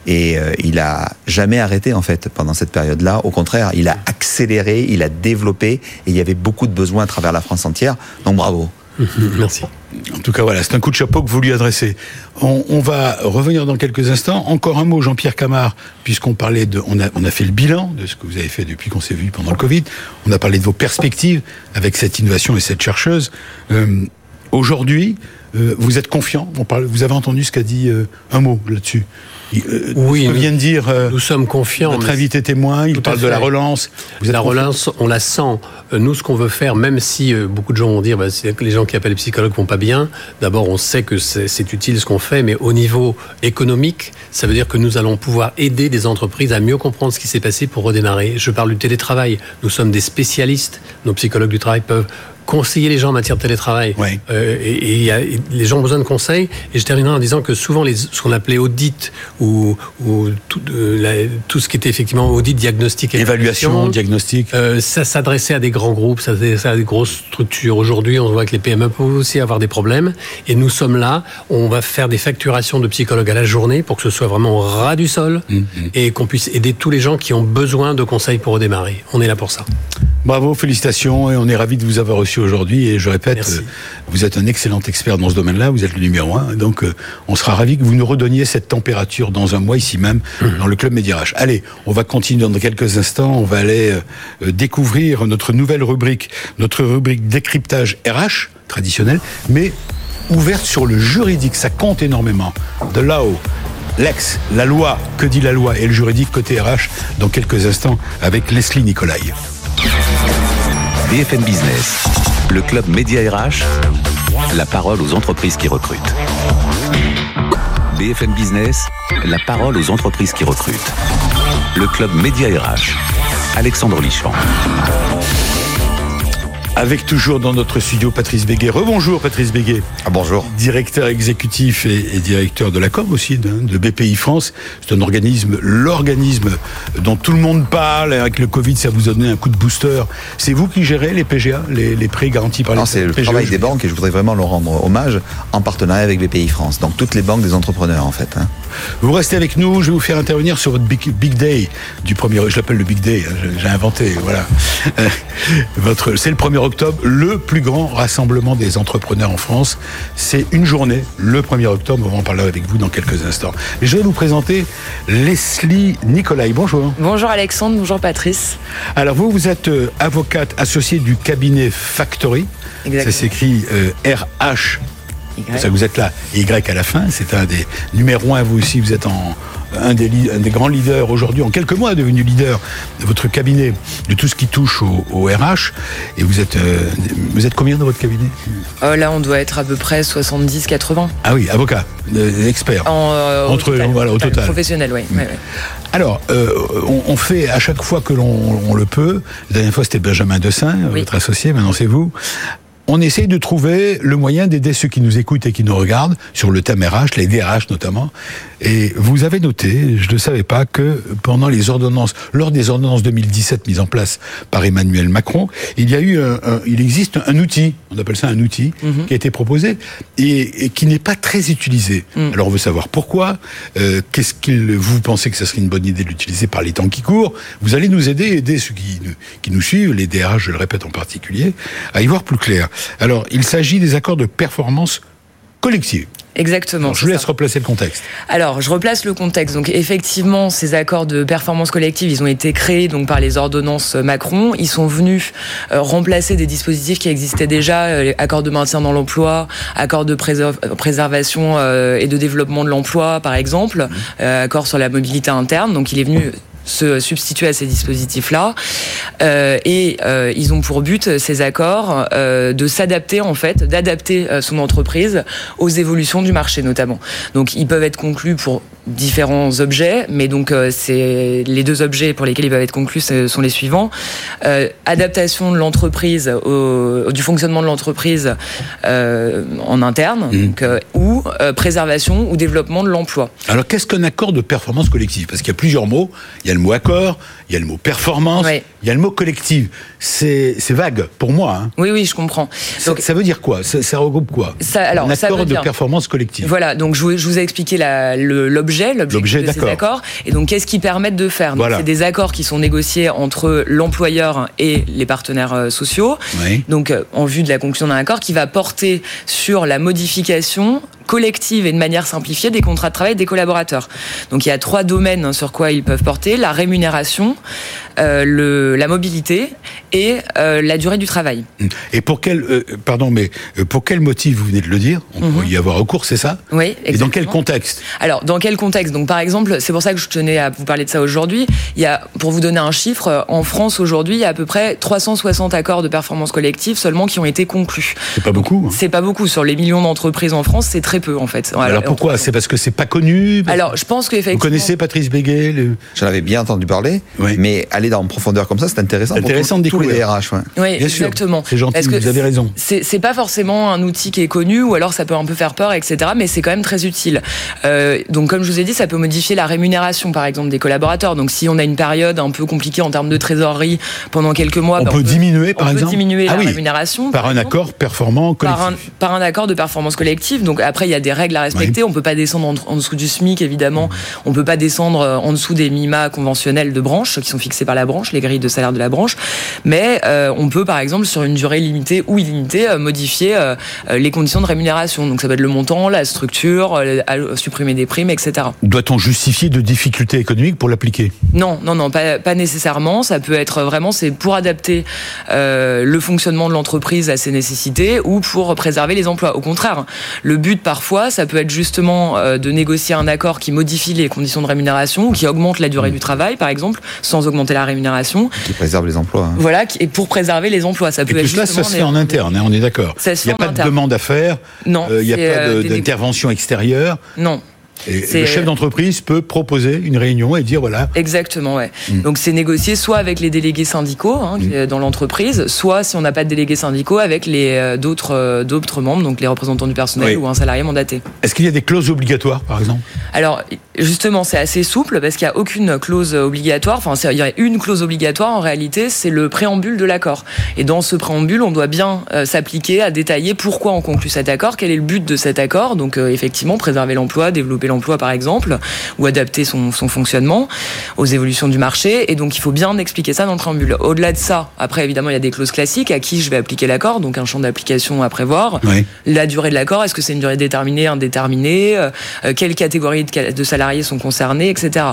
Et euh, il a jamais arrêté en fait pendant cette période-là. Au contraire, il a accéléré, il a développé, et il y avait beaucoup de besoins à travers la France entière. Donc bravo. [laughs] Merci. En tout cas, voilà, c'est un coup de chapeau que vous lui adressez. On, on, va revenir dans quelques instants. Encore un mot, Jean-Pierre Camard, puisqu'on parlait de, on a, on a fait le bilan de ce que vous avez fait depuis qu'on s'est vu pendant le Covid. On a parlé de vos perspectives avec cette innovation et cette chercheuse. Euh, Aujourd'hui, euh, vous êtes confiant? On parle, vous avez entendu ce qu'a dit euh, un mot là-dessus. Euh, oui, nous, vient de dire. Euh, nous sommes confiants. Notre invité témoin, il parle de la relance. Vous la relance, on la sent. Nous, ce qu'on veut faire, même si euh, beaucoup de gens vont dire, bah, que les gens qui appellent les psychologues vont pas bien. D'abord, on sait que c'est utile ce qu'on fait, mais au niveau économique, ça veut dire que nous allons pouvoir aider des entreprises à mieux comprendre ce qui s'est passé pour redémarrer. Je parle du télétravail. Nous sommes des spécialistes. Nos psychologues du travail peuvent conseiller les gens en matière de télétravail. Ouais. Euh, et, et il y a- et les gens ont besoin de conseils. Et je terminerai en disant que souvent, les, ce qu'on appelait audit ou, ou tout, de la- tout ce qui était effectivement audit, diagnostic, et Évaluation, diagnostic. euh, ça s'adressait à des grands groupes, ça s'adressait à des grosses structures. Aujourd'hui, on voit que les PME peuvent aussi avoir des problèmes. Et nous sommes là, on va faire des facturations de psychologues à la journée pour que ce soit vraiment au ras du sol et qu'on puisse aider tous les gens qui ont besoin de conseils pour redémarrer. On est là pour ça. Bravo, félicitations, et on est ravis de vous avoir reçu aujourd'hui. Et je répète, Merci. euh, vous êtes un excellent expert dans ce domaine-là, vous êtes le numéro un. Donc, euh, on sera ravis que vous nous redonniez cette température dans un mois ici même, dans le club Médirage. Allez, on va continuer dans quelques instants. On va aller euh, découvrir notre nouvelle rubrique, notre rubrique décryptage RH traditionnel, mais ouverte sur le juridique. Ça compte énormément. De là-haut. L'ex, la loi, que dit la loi et le juridique côté RH dans quelques instants avec Leslie Nicolai. BFM Business, le club Média RH, la parole aux entreprises qui recrutent. BFM Business, la parole aux entreprises qui recrutent. Le club Média RH, Alexandre Lichamp. Avec toujours dans notre studio Patrice Béguet. Rebonjour Patrice Béguet, Ah, bonjour. directeur exécutif et, et directeur de la com aussi de, de BPI France. C'est un organisme, l'organisme dont tout le monde parle. Avec le Covid, ça vous a donné un coup de booster. C'est vous qui gérez les PGA, les, les prêts garantis par les Non, c'est le travail des banques et je voudrais vraiment leur rendre hommage en partenariat avec BPI France. Donc toutes les banques des entrepreneurs en fait. hein. Vous restez avec nous, je vais vous faire intervenir sur votre big, big day du premier, je l'appelle le big day, hein, j'ai- inventé, voilà. Euh, Votre, c'est le 1er octobre, le plus grand rassemblement des entrepreneurs en France. C'est une journée, le 1er octobre, on va en parler avec vous dans quelques instants. Je vais vous présenter Leslie Nicolai, bonjour. Bonjour Alexandre, bonjour Patrice. Alors vous, vous êtes euh, avocate associée du cabinet Factory, ça s'écrit euh, RH ça vous êtes là, Y à la fin, c'est un des numéros un, vous aussi, vous êtes en, un, des, li- un des grands leaders aujourd'hui, en quelques mois devenu leader de votre cabinet, de tout ce qui touche au, au RH. Et vous êtes, euh, vous êtes combien dans votre cabinet? Euh, là, on doit être à peu près 70-80. Ah oui, avocat, euh, expert. En, Entre- voilà, au total. Professionnel, oui. Ouais. Alors, on, on fait à chaque fois que l'on on le peut, la dernière fois c'était Benjamin Dessin, Oui. votre associé, maintenant c'est vous, on essaye de trouver le moyen d'aider ceux qui nous écoutent et qui nous regardent sur le thème RH, les DRH notamment. Et vous avez noté, je ne savais pas, que pendant les ordonnances, lors des ordonnances 2017 mises en place par Emmanuel Macron, il y a eu, un, un- il existe un outil, on appelle ça un outil, qui a été proposé et, et qui n'est pas très utilisé. Alors on veut savoir pourquoi, euh, qu'est-ce qu'il, vous pensez que ce serait une bonne idée de l'utiliser par les temps qui courent. Vous allez nous aider, aider ceux qui nous, qui nous suivent, les DRH, je le répète en particulier, à y voir plus clair. Alors, il s'agit des accords de performance collective. Exactement. Alors, je vous laisse ça. replacer le contexte. Alors, je replace le contexte. Donc, effectivement, ces accords de performance collective, ils ont été créés donc par les ordonnances Macron. Ils sont venus euh, remplacer des dispositifs qui existaient déjà, euh, les accords de maintien dans l'emploi, accords de préserv- préservation euh, et de développement de l'emploi, par exemple, euh, accords sur la mobilité interne. Donc, il est venu se substituer à ces dispositifs-là. Euh, et euh, ils ont pour but, ces accords, euh, de s'adapter, en fait, d'adapter euh, son entreprise aux évolutions du marché, notamment. Donc, ils peuvent être conclus pour différents objets, mais donc euh, c'est les deux objets pour lesquels ils peuvent être conclus sont les suivants Euh, adaptation de l'entreprise au, du fonctionnement de l'entreprise euh, en interne, donc, euh, ou préservation ou développement de l'emploi. Alors, qu'est-ce qu'un accord de performance collective? Parce qu'il y a plusieurs mots. Il y a le mot accord, il y a le mot performance, il y a le mot collective. C'est c'est vague pour moi. hein. Oui, oui, je comprends. Ça, Donc, ça veut dire quoi? Ça, ça regroupe quoi? Ça- alors, Un ça accord de performance collective. Voilà, donc je vous, je vous ai expliqué la- le- l'objet, L'objet, l'objet de ces accords, et donc qu'est-ce qu'ils permettent de faire? Voilà. C'est des accords qui sont négociés entre l'employeur et les partenaires euh, sociaux. Oui. Donc euh, en vue de la conclusion d'un accord qui va porter sur la modification collective et de manière simplifiée des contrats de travail des collaborateurs. Donc il y a trois domaines hein, sur quoi ils peuvent porter la rémunération, euh, le, la mobilité et euh, la durée du travail. Et pour quel, euh, pardon, mais pour quel motif vous venez de le dire? On peut y avoir recours, c'est ça? Oui, Et dans quel exactement. contexte? Alors, dans quel contexte? Donc, par exemple, c'est pour ça que je tenais à vous parler de ça aujourd'hui. Il y a, pour vous donner un chiffre, en France aujourd'hui, il y a à peu près 360 accords de performance collective seulement qui ont été conclus. C'est pas beaucoup. hein. C'est pas beaucoup sur les millions d'entreprises en France, c'est très très peu en fait. Alors pourquoi? C'est parce que c'est pas connu? Alors je pense qu'effectivement. Vous connaissez Patrice Béguet le... J'en avais bien entendu parler, Oui. mais aller dans en profondeur comme ça, c'est intéressant. pour Intéressant de tous les découvrir. RH. ouais. Oui, Bien sûr. exactement. C'est gentil, Parce que vous avez raison. C'est pas forcément un outil qui est connu, ou alors ça peut un peu faire peur, etc. Mais c'est quand même très utile. Euh, donc, comme je vous ai dit, ça peut modifier la rémunération, par exemple, des collaborateurs. Donc, si on a une période un peu compliquée en termes de trésorerie pendant quelques mois, On bah, peut diminuer, par on peut exemple diminuer Ah la oui, rémunération Par un exemple. accord performant collectif. Par un, par un accord de performance collective. Donc après, il y a des règles à respecter. On peut pas descendre en, en dessous du SMIC, évidemment. On peut pas descendre euh, en dessous des minima conventionnels de branche qui sont fixés par la branche, les grilles de salaire de la branche. Mais euh, on peut, par exemple, sur une durée limitée ou illimitée, euh, modifier euh, les conditions de rémunération. Donc ça peut être le montant, la structure, euh, supprimer des primes, etc. Doit-on justifier de difficultés économiques pour l'appliquer? Non, non, non, pas, pas nécessairement. Ça peut être vraiment, c'est pour adapter le fonctionnement de l'entreprise à ses nécessités ou pour préserver les emplois. Au contraire, le but parfois, ça peut être justement euh, de négocier un accord qui modifie les conditions de rémunération ou qui augmente la durée du travail, par exemple, sans augmenter la rémunération. Qui préserve les emplois. hein. Voilà, et pour préserver les emplois. Ça Et peut tout être cela, ça se fait en interne, hein, on est d'accord. Ça se Il n'y a pas de demande à faire, Non, euh, il n'y a pas euh, de- des négo- d'intervention extérieure. Non. Et le chef d'entreprise peut proposer une réunion et dire voilà, Exactement, ouais. Mm. Donc c'est négocié soit avec les délégués syndicaux hein, est dans l'entreprise, soit si on n'a pas de délégués syndicaux avec les euh, d'autres euh, d'autres membres, donc les représentants du personnel Oui. ou un salarié mandaté. est-ce qu'il y a des clauses obligatoires, par exemple? Alors justement, c'est assez souple parce qu'il n'y a aucune clause obligatoire. Enfin, il y a une clause obligatoire en réalité, c'est le préambule de l'accord. Et dans ce préambule, on doit bien euh, s'appliquer à détailler pourquoi on conclut cet accord, quel est le but de cet accord. Donc euh, effectivement, préserver l'emploi, développer l'emploi par exemple, ou adapter son, son fonctionnement aux évolutions du marché. Et donc il faut bien expliquer ça dans le préambule. Au-delà de ça, après évidemment, il y a des clauses classiques à qui je vais appliquer l'accord, donc un champ d'application à prévoir. Oui. La durée de l'accord, est-ce que c'est une durée déterminée, indéterminée euh, euh, Quelles catégories de, salariés sont concernés, etc.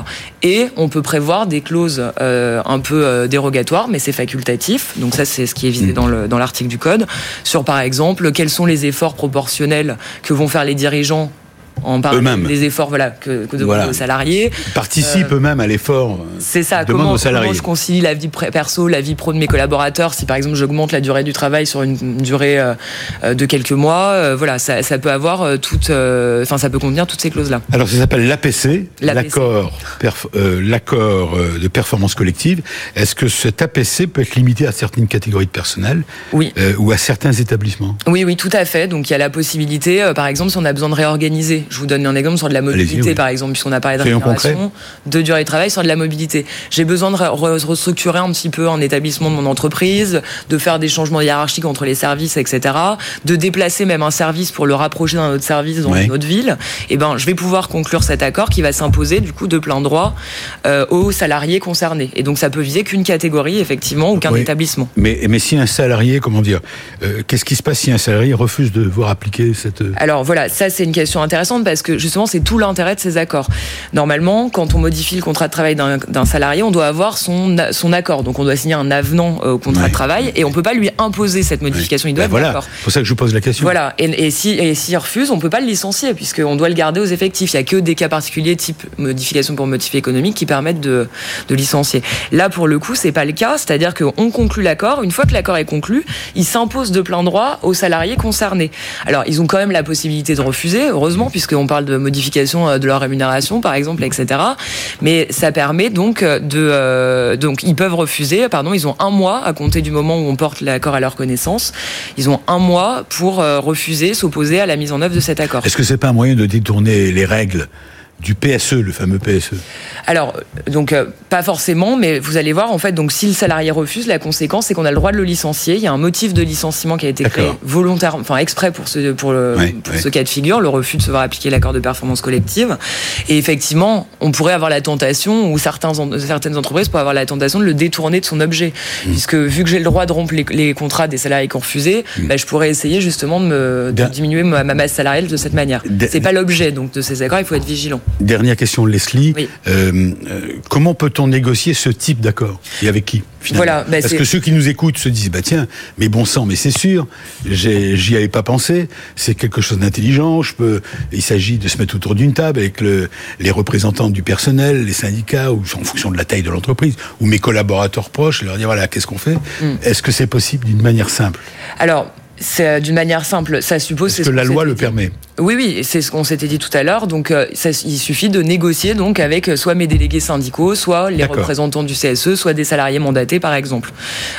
Et on peut prévoir des clauses euh, un peu euh, dérogatoires, mais c'est facultatif. Donc ça, c'est ce qui est visé dans le- dans l'article du code. Sur, par exemple, quels sont les efforts proportionnels que vont faire les dirigeants en parlant des efforts voilà, que, que demandent Voilà. aux salariés. Participent eux-mêmes à l'effort. euh, C'est ça, comment, aux salariés. comment je concilie la vie perso, la vie pro de mes collaborateurs. Si par exemple j'augmente la durée du travail sur une durée euh, euh, de quelques mois, euh, voilà, ça, ça peut avoir euh, toute, euh, enfin ça peut contenir toutes ces clauses-là. Alors ça s'appelle l'APC, l'accord perf- euh, euh, de performance collective. Est-ce que cet APC peut être limité à certaines catégories de personnel Oui. euh, ou à certains établissements? Oui, oui, tout à fait. Donc il y a la possibilité, euh, par exemple, si on a besoin de réorganiser. Je vous donne un exemple sur de la mobilité, oui. par exemple, puisqu'on a parlé de rémunération, de durée de travail sur de la mobilité. J'ai besoin de re- re- restructurer un petit peu un établissement de mon entreprise, de faire des changements hiérarchiques entre les services, etc. De déplacer même un service pour le rapprocher d'un autre service dans une autre ville. Et ben, je vais pouvoir conclure cet accord qui va s'imposer du coup de plein droit euh, aux salariés concernés. Et donc ça peut viser qu'une catégorie effectivement ou qu'un Oui. établissement. mais, mais si un salarié, comment dire, euh, qu'est-ce qui se passe si un salarié refuse de voir appliquer cette... euh, Alors voilà, ça c'est une question intéressante parce que justement c'est tout l'intérêt de ces accords. Normalement, quand on modifie le contrat de travail d'un salarié, on doit avoir son, son accord. Donc on doit signer un avenant euh, au contrat Ouais. de travail et on peut pas lui imposer cette modification. Il doit Ben voilà, c'est pour ça que je vous pose la question. Voilà, et, et si et s'il refuse, on peut pas le licencier puisqu'on doit le garder aux effectifs. Il y a que des cas particuliers type modification pour motif économique qui permettent de, de licencier. Là, pour le coup, c'est pas le cas, c'est-à-dire qu'on conclut l'accord. Une fois que l'accord est conclu, il s'impose de plein droit aux salariés concernés. Alors, ils ont quand même la possibilité de refuser, heureusement, puisqu'on parle de modification euh, de leur rémunération, par exemple, etc. Mais ça permet donc de euh, donc ils peuvent refuser. Pardon, ils ont un mois à compter du moment où on porte l'accord à leur connaissance. Ils ont un mois pour euh, refuser, s'opposer à la mise en œuvre de cet accord. Est-ce que c'est pas un moyen de détourner les règles du PSE, le fameux PSE Alors, donc euh, pas forcément, mais vous allez voir en fait. Donc, si le salarié refuse, la conséquence c'est qu'on a le droit de le licencier. Il y a un motif de licenciement qui a été créé volontairement, enfin exprès pour ce pour le ce cas de figure, le refus de se voir appliquer l'accord de performance collective. Et effectivement, on pourrait avoir la tentation, ou certains certaines entreprises pourraient avoir la tentation de le détourner de son objet, Mmh. puisque vu que j'ai le droit de rompre les, les contrats des salariés qui ont refusé, Mmh. bah, je pourrais essayer justement de, me, de Da- diminuer ma, ma masse salariale de cette manière. C'est pas l'objet donc de ces accords. Il faut être vigilant. Dernière question, Leslie. Oui. Euh, euh, comment peut-on négocier ce type d'accord Et avec qui finalement Voilà, bah, Parce que ceux qui nous écoutent se disent, bah tiens, mais bon sang, mais c'est sûr, j'y avais pas pensé, c'est quelque chose d'intelligent, je peux, il s'agit de se mettre autour d'une table avec le, les représentants du personnel, les syndicats, ou en fonction de la taille de l'entreprise, ou mes collaborateurs proches, et leur dire, voilà, qu'est-ce qu'on fait Mm. Est-ce que c'est possible d'une manière simple Alors, c'est euh, d'une manière simple, ça suppose. Est-ce que la loi le permet Oui, oui, c'est ce qu'on s'était dit tout à l'heure. Donc, euh, ça, il suffit de négocier donc avec euh, soit mes délégués syndicaux, soit les représentants du CSE, soit des salariés mandatés, par exemple.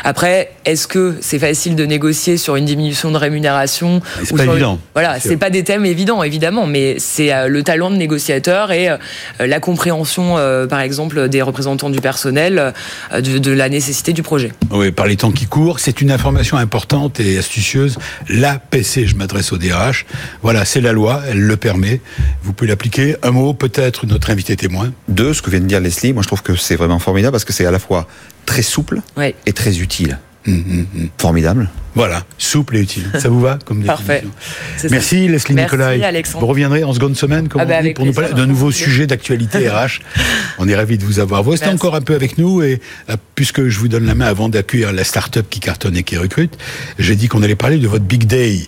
Après, est-ce que c'est facile de négocier sur une diminution de rémunération C'est pas évident, Voilà, c'est pas des thèmes évidents, évidemment, mais c'est euh, le talent de négociateur et la compréhension, par exemple, des représentants du personnel de, de la nécessité du projet. Oui, par les temps qui courent, c'est une information importante et astucieuse. L'APC, je m'adresse au DRH. Voilà, c'est la loi, elle le permet. Vous pouvez l'appliquer. Un mot, peut-être notre invité témoin. Deux, ce que vient de dire Leslie, moi je trouve que c'est vraiment formidable parce que c'est à la fois très souple Ouais. et très utile. Hum, hum, hum. Formidable. Voilà, souple et utile. Ça vous va comme Parfait. définition C'est ça. Merci Leslie Merci, Nicolai. Alexandre. Vous reviendrez en seconde semaine, comme Ah bah, on dit, avec pour nous parler d'un nouveau sujet d'actualité [laughs] RH. On est ravis de vous avoir. Vous restez Merci. encore un peu avec nous et euh, puisque je vous donne la main avant d'accueillir la start-up qui cartonne et qui recrute, j'ai dit qu'on allait parler de votre Big Day.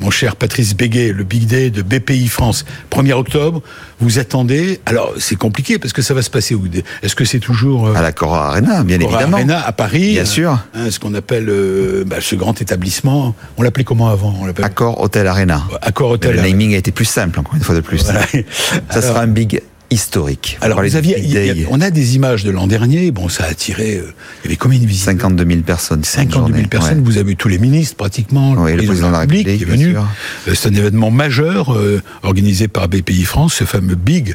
Mon cher Patrice Béguet, le Big Day de BPI France, 1er octobre, vous attendez. Alors, c'est compliqué parce que ça va se passer où? Est-ce que c'est toujours euh, À la Cora Arena, bien Cora évidemment. Arena à Paris Bien euh, sûr. hein, ce qu'on appelle euh, bah, ce grand On l'appelait comment avant On Hôtel Arena. Accord Hôtel. Le naming a été plus simple, encore une fois de plus. Voilà. Ça sera un big historique. Alors, vous aviez, a- on a des images de l'an dernier. Bon, ça a attiré. euh, il y avait combien de visiteurs 52 000 personnes. cette 52 000 journée, personnes. ouais. Vous avez tous les ministres pratiquement. Oui, le président de la République, qui est venu. Euh, C'est un événement majeur euh, organisé par BPI France, ce fameux Big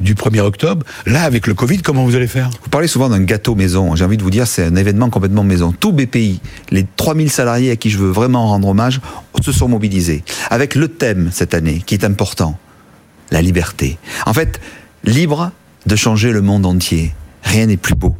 du 1er octobre. Là, avec le Covid, comment vous allez faire? Vous parlez souvent d'un gâteau maison. J'ai envie de vous dire, c'est un événement complètement maison. Tout BPI, les 3000 salariés à qui je veux vraiment rendre hommage, se sont mobilisés. Avec le thème cette année, qui est important, la liberté. En fait, libre de changer le monde entier. Rien n'est plus beau.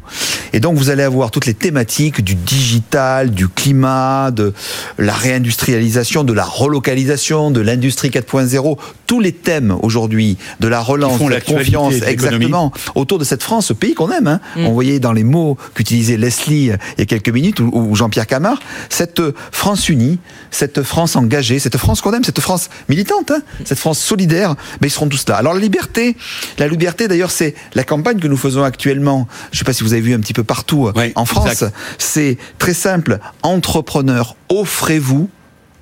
Et donc vous allez avoir toutes les thématiques du digital, du climat, de la réindustrialisation, de la relocalisation, de l'industrie 4.0, tous les thèmes aujourd'hui de la relance, de la confiance, exactement, autour de cette France, ce pays qu'on aime. Hein. On voyait dans les mots qu'utilisait Leslie euh, il y a quelques minutes, ou, ou Jean-Pierre Camard, cette France unie, cette France engagée, cette France qu'on aime, cette France militante, hein, cette France solidaire, ben, ils seront tous là. Alors la liberté, la liberté d'ailleurs, c'est la campagne que nous faisons actuellement. Je ne sais pas si vous avez vu un petit peu partout en France. C'est très simple. Entrepreneurs, offrez-vous